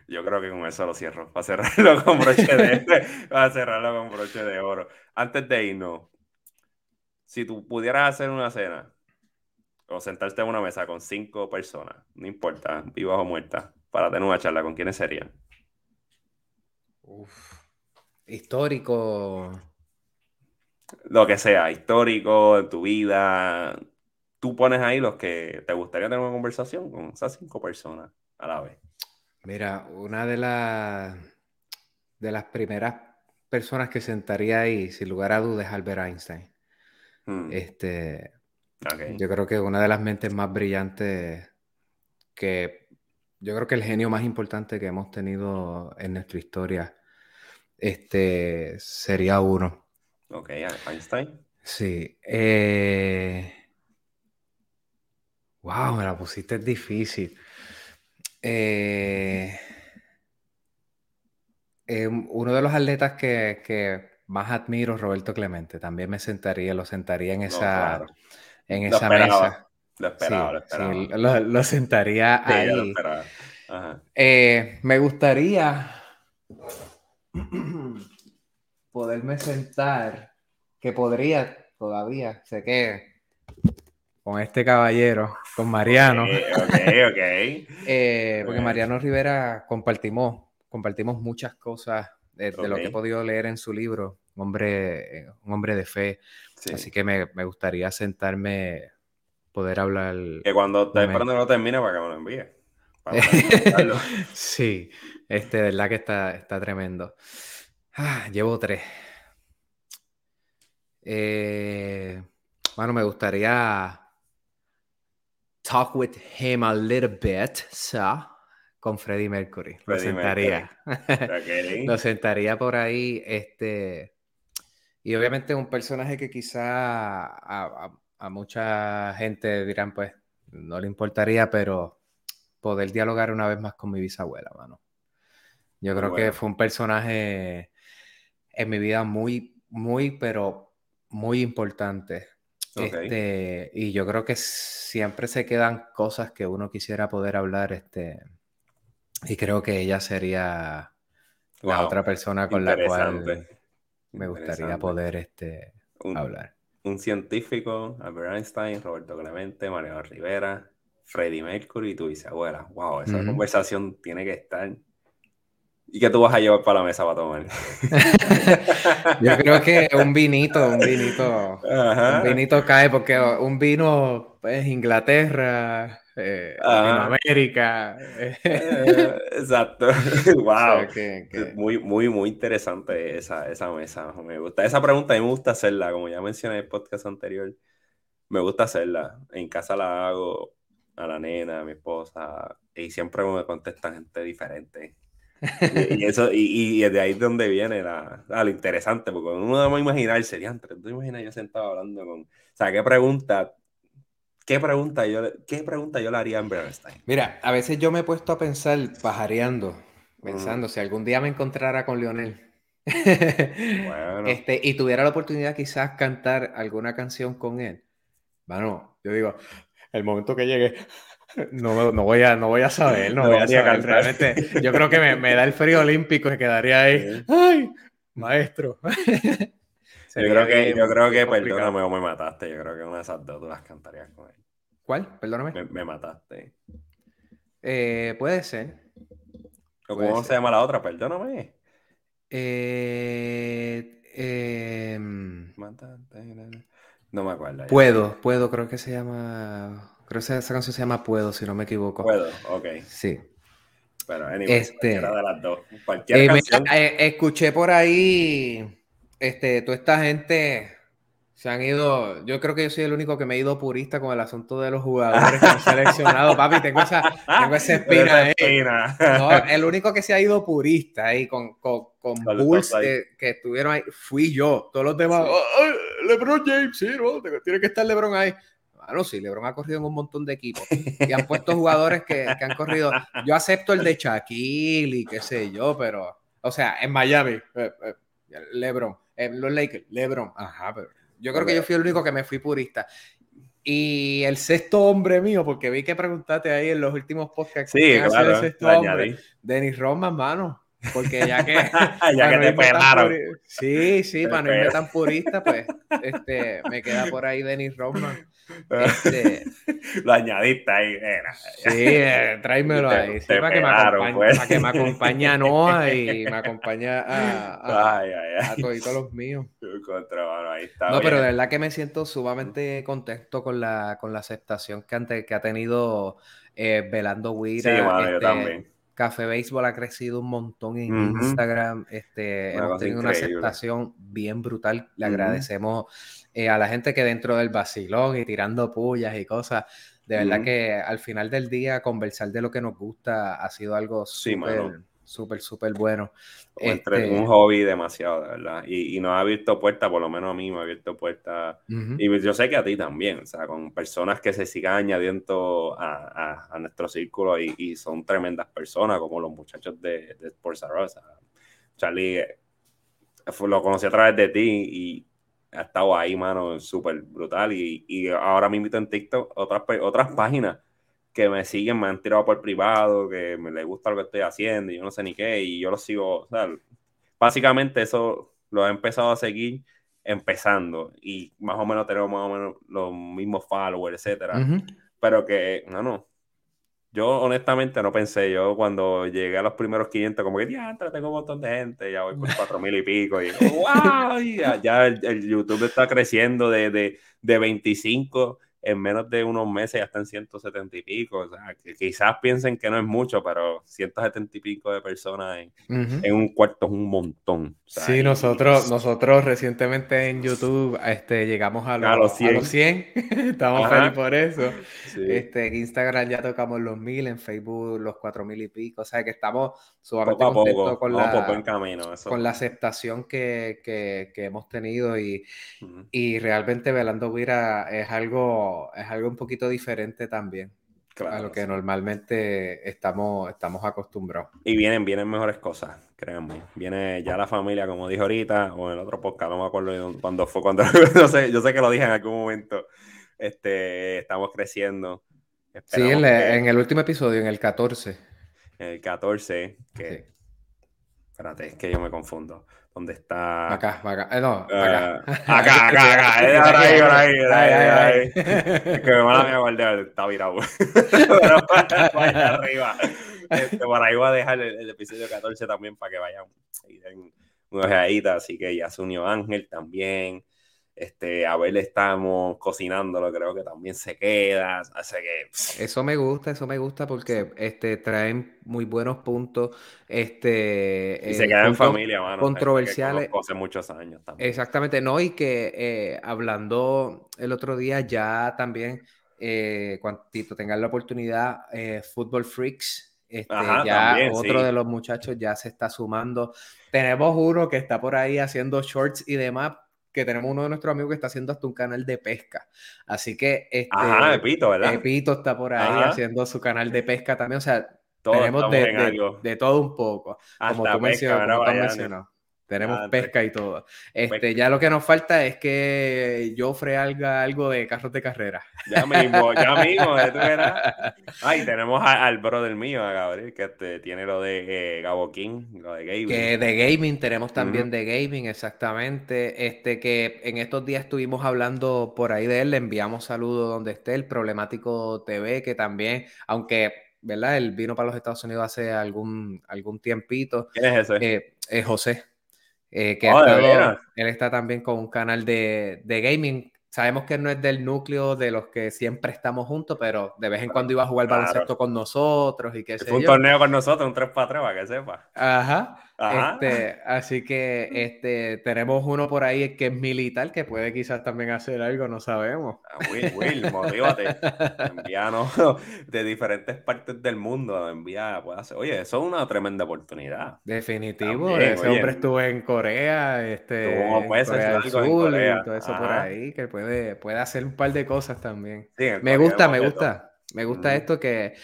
B: Yo creo que con eso lo cierro. Para cerrarlo con broche de, para cerrarlo con broche de oro. Antes de irnos, si tú pudieras hacer una cena o sentarte en una mesa con cinco personas, no importa, vivas o muertas, para tener una charla, ¿con quiénes serían?
A: Histórico.
B: Lo que sea, histórico, en tu vida. Tú pones ahí los que te gustaría tener una conversación con esas cinco personas a la vez.
A: Mira, una de las de las primeras personas que sentaría ahí, sin lugar a dudas, es Albert Einstein. Hmm. Este, Yo creo que una de las mentes más brillantes que yo creo que el genio más importante que hemos tenido en nuestra historia este, sería uno.
B: Ok, Einstein.
A: Sí. Eh... Wow, me la pusiste difícil. Eh... Eh, uno de los atletas que, más admiro, Roberto Clemente, también me sentaría, lo sentaría en esa, en esa mesa.
B: Lo esperaba, lo esperaba. Sí,
A: lo, sentaría ahí. Eh, me gustaría poderme sentar, que podría todavía, sé que con este caballero, con Mariano.
B: Ok, ok,
A: eh, porque Mariano Rivera compartimos, compartimos muchas cosas de, lo que he podido leer en su libro, un hombre, un hombre de fe. Así que me, me, gustaría sentarme, poder hablar.
B: Que cuando te esperando no termine para que me lo envíe.
A: sí, este, de verdad que está, está tremendo. Ah, llevo tres. Eh, bueno, me gustaría talk with him a little bit, so, con Freddie Mercury. lo sentaría. lo sentaría por ahí. Este, y obviamente un personaje que quizá a, a mucha gente dirán, pues, no le importaría, pero poder dialogar una vez más con mi bisabuela, mano. Yo creo que fue un personaje en mi vida muy, muy, pero muy importante. Este, y yo creo que siempre se quedan cosas que uno quisiera poder hablar. Este, y creo que ella sería la otra persona con la cual me gustaría poder este, hablar.
B: Un científico, Albert Einstein, Roberto Clemente, Mariano Rivera, Freddie Mercury y tu bisabuela. Wow, esa conversación tiene que estar. ¿Y qué tú vas a llevar para la mesa para tomar?
A: Yo creo que un vinito, un vinito. Un vinito cae porque un vino es Inglaterra, eh, América.
B: Eh, exacto. wow. Muy, muy, muy interesante esa, esa mesa. Me gusta. Esa pregunta a mí me gusta hacerla, como ya mencioné en el podcast anterior. Me gusta hacerla. En casa la hago a la nena, a mi esposa, y siempre me contestan gente diferente. Y, eso, y, y, de ahí es donde viene la, lo interesante, porque uno debe imaginar, sería entre tú imaginas yo sentado hablando con, o sea, ¿qué pregunta, qué pregunta yo, qué pregunta yo le haría a Bernstein?
A: Mira, a veces yo me he puesto a pensar, pajareando, pensando, si algún día me encontrara con Lionel, bueno. este, y tuviera la oportunidad quizás cantar alguna canción con él, bueno, yo digo, el momento que llegue, no, no, voy, a, no voy a saber, no, voy a saber. Realmente, yo creo que me, me, da el frío olímpico y quedaría ahí. ¡Ay! Maestro.
B: yo creo que, yo creo que perdóname o me mataste. Yo creo que una de esas dos tú las cantarías con él.
A: ¿Cuál? Perdóname.
B: Me, mataste.
A: Eh, puede ser.
B: ¿Cómo se llama la otra? Perdóname.
A: Eh, eh,
B: no me acuerdo.
A: Puedo, puedo, creo que se llama. Creo que esa canción se llama Puedo, si no me equivoco.
B: Puedo, ok.
A: Sí.
B: Pero, anyway, este, de las dos.
A: Cualquier eh, canción. Eh, escuché por ahí, este, toda esta gente se han ido, yo creo que yo soy el único que me he ido purista con el asunto de los jugadores que han seleccionado. Papi, tengo esa, tengo esa espina, ahí. No, el único que se ha ido purista ahí con, con, con Bulls que, estuvieron ahí fui yo. Todos los demás, LeBron James, sí, no, tiene que estar LeBron ahí. Bueno, sí, LeBron ha corrido en un montón de equipos y han puesto jugadores que, que han corrido. Yo acepto el de Shaquille y qué sé yo, pero, o sea, en Miami, eh, eh, LeBron, en los Lakers, LeBron, ajá, pero yo creo que yo fui el único que me fui purista. Y el sexto hombre mío, porque vi que preguntaste ahí en los últimos podcasts.
B: Sí, claro. El sexto
A: hombre, Dennis Rodman, mano. porque ya que,
B: ya que te pelaron.
A: Sí, sí, para no irme tan purista, pues este, me queda por ahí Dennis Rodman. Este,
B: lo añadiste ahí. Era.
A: Sí, eh, tráemelo ahí. Sí, para, que me acompañe, pues. para que me acompañe a Noah y me acompañe a, a, ay, ay, a todos los míos.
B: Contra, ahí está
A: no, pero de verdad que me siento sumamente contento con la, con la aceptación que, ante, que ha tenido eh, Velando Wira.
B: Sí, madre, yo
A: este,
B: también.
A: Café Baseball ha crecido un montón en Instagram. Este, hemos tenido una aceptación bien brutal. Le agradecemos eh, a la gente que dentro del vacilón y tirando pullas y cosas. De verdad que al final del día conversar de lo que nos gusta ha sido algo súper, súper, súper bueno.
B: Este... Un hobby demasiado, de verdad. Y, y, nos ha abierto puertas, por lo menos a mí me ha abierto puertas. Y yo sé que a ti también, o sea, con personas que se sigan añadiendo a, a, nuestro círculo y, y, son tremendas personas, como los muchachos de, de Sports Rosa. Charlie, eh, lo conocí a través de ti y ha estado ahí, mano, súper brutal. Y, y, ahora me invito en TikTok otras, otras páginas que me siguen, me han tirado por privado, que me les gusta lo que estoy haciendo y yo no sé ni qué, y yo lo sigo, o sea, básicamente eso lo he empezado a seguir empezando y más o menos tenemos más o menos los mismos followers, etcétera, pero que, no, no, yo honestamente no pensé, yo cuando llegué a los primeros 500, como que ya, tengo un montón de gente, ya voy por 4000 y pico, y wow, ya, el, YouTube está creciendo de, de, de 25 en menos de unos meses ya están 170 y pico. O sea, que quizás piensen que no es mucho, pero 170 y pico de personas en, un cuarto es un montón.
A: sí, nosotros, nosotros recientemente en YouTube este, llegamos a, los, 100. Estamos felices por eso. Este, en Instagram ya tocamos los 1000, en Facebook los 4000 y pico. O sea que estamos sumamente contentos con, la,
B: camino,
A: con la aceptación que, que, que hemos tenido y, y realmente Velando Vira es algo es algo un poquito diferente también a lo que normalmente estamos, estamos acostumbrados.
B: Y vienen, vienen mejores cosas, créanme. Viene ya la familia, como dijo ahorita, o en el otro podcast, no me acuerdo cuándo fue, cuando, no sé, yo sé que lo dije en algún momento. Este, estamos creciendo.
A: sí, en, el último episodio, en el 14.
B: En el 14, que... Espérate, es que yo me confundo. ¿Dónde está?
A: Acá, acá. Eh, no, acá.
B: Uh, acá, acá, acá. ahora ahí, ahora ahí, ahora ahí. Es que me van a guardar, está virado. Pero vaya arriba. Este, por ahí voy a dejar el, el, episodio 14 también para que vayan y den una ojeadita. Así que ya se unió Ángel también. Este, a ver, estamos cocinándolo, creo que también se queda. Así que.
A: Eso me gusta, eso me gusta porque este, traen muy buenos puntos. Este,
B: y se queda en familia, mano.
A: Controversiales.
B: Hace muchos años también.
A: Exactamente, no, y que eh, hablando el otro día, ya también, eh, cuantito tengan la oportunidad, eh, Football Freaks. Este, ya otro de los muchachos ya se está sumando. Tenemos uno que está por ahí haciendo shorts y demás, que tenemos uno de nuestros amigos que está haciendo hasta un canal de pesca. Así que este,
B: Ajá, Epito, ¿verdad?
A: Epito está por ahí haciendo su canal de pesca también. O sea, tenemos de, de, todo un poco. como tú, mencionas, tenemos pesca y todo. Este, Ya lo que nos falta es que yo haga algo de carros de carrera.
B: Ya mismo, ya mismo. Ay, tenemos al brother mío, a Gabriel, que este, tiene lo de eh, Gabo King, lo de gaming.
A: Que de gaming, tenemos también de gaming, exactamente. Este, que en estos días estuvimos hablando por ahí de él, le enviamos saludos donde esté, el Problemático TV, que también, aunque ¿verdad? Él vino para los Estados Unidos hace algún, algún tiempito.
B: ¿Quién es ese?
A: Eh, es José. Eh, que oh, él está también con un canal de, de, gaming. Sabemos que no es del núcleo de los que siempre estamos juntos, pero de vez en cuando iba a jugar baloncesto con nosotros y qué sé
B: un torneo con nosotros, un 3 para 3, para que sepa.
A: Ajá. Este, así que este, tenemos uno por ahí que es militar, que puede quizás también hacer algo, no sabemos.
B: Ah, Will, Will, motívate. Envíanos de diferentes partes del mundo. Envía, puede hacer. Oye, eso es una tremenda oportunidad.
A: Definitivo. Ese hombre estuvo en Corea, este, en Corea del Sur, y todo eso por ahí, que puede, puede hacer un par de cosas también. me gusta, me gusta. Me gusta esto que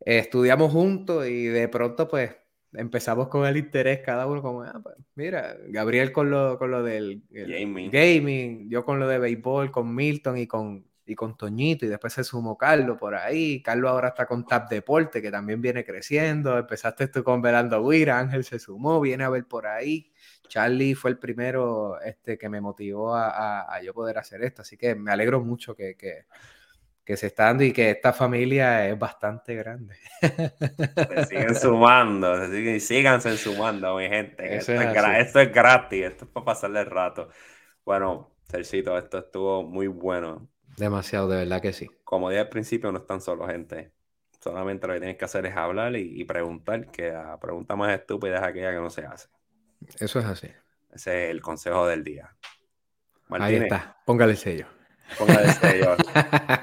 A: estudiamos juntos y de pronto, pues, empezamos con el interés, cada uno como, ah, pues, mira, Gabriel con lo, con lo del
B: gaming.
A: gaming, yo con lo de béisbol, con Milton y con, y con Toñito, y después se sumó Carlos por ahí. Carlos ahora está con Tap Deporte, que también viene creciendo. Empezaste tú con Velando Guira, Ángel se sumó, viene a ver por ahí. Charlie fue el primero este, que me motivó a, yo poder hacer esto, así que me alegro mucho que, que, se está dando y que esta familia es bastante grande.
B: Se siguen sumando, se siguen, síganse sumando, mi gente. Esto es, esto es gratis, esto es para pasarle el rato. Bueno, Cercito, esto estuvo muy bueno.
A: Demasiado, de verdad que sí.
B: Como dije al principio, no están solo, gente. Solamente lo que tienes que hacer es hablar y, preguntar, que la pregunta más estúpida es aquella que no se hace.
A: Eso es así.
B: Ese es el consejo del día.
A: Ahí está, póngale sello.
B: Póngale sello.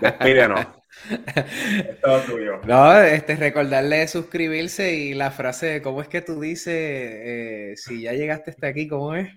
B: Despídenos. es todo tuyo.
A: No, este, recordarle suscribirse y la frase, ¿cómo es que tú dices? Eh, si ya llegaste hasta aquí, ¿cómo es?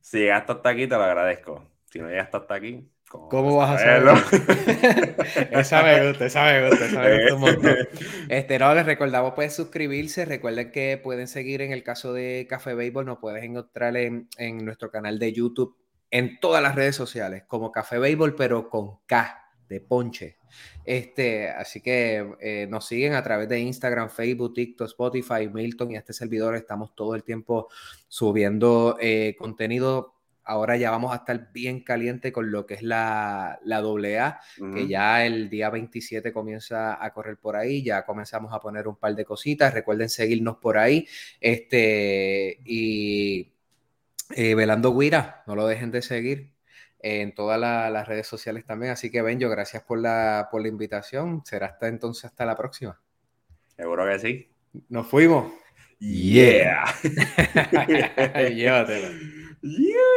B: Si llegaste hasta aquí, te lo agradezco. Si no llegaste hasta aquí,
A: ¿Cómo, vas a saberlo? esa me gusta, esa me gusta, esa me gusta un montón. Este, no, les recordamos, pueden suscribirse. Recuerden que pueden seguir en el caso de Café Béisbol, nos puedes encontrar en, en nuestro canal de YouTube, en todas las redes sociales, como Café Béisbol, pero con K de Ponche. Este, así que eh, nos siguen a través de Instagram, Facebook, TikTok, Spotify, Milton y este servidor. Estamos todo el tiempo subiendo eh, contenido. Ahora ya vamos a estar bien caliente con lo que es la, la AA, que ya el día 27 comienza a correr por ahí, ya comenzamos a poner un par de cositas, recuerden seguirnos por ahí, este, y eh, Velando Guira, no lo dejen de seguir en todas las redes sociales también, así que Benjo, gracias por la, por la invitación, será hasta entonces hasta la próxima.
B: Seguro que sí.
A: Nos fuimos.
B: Yeah.
A: Llévatelo.
B: Yeah.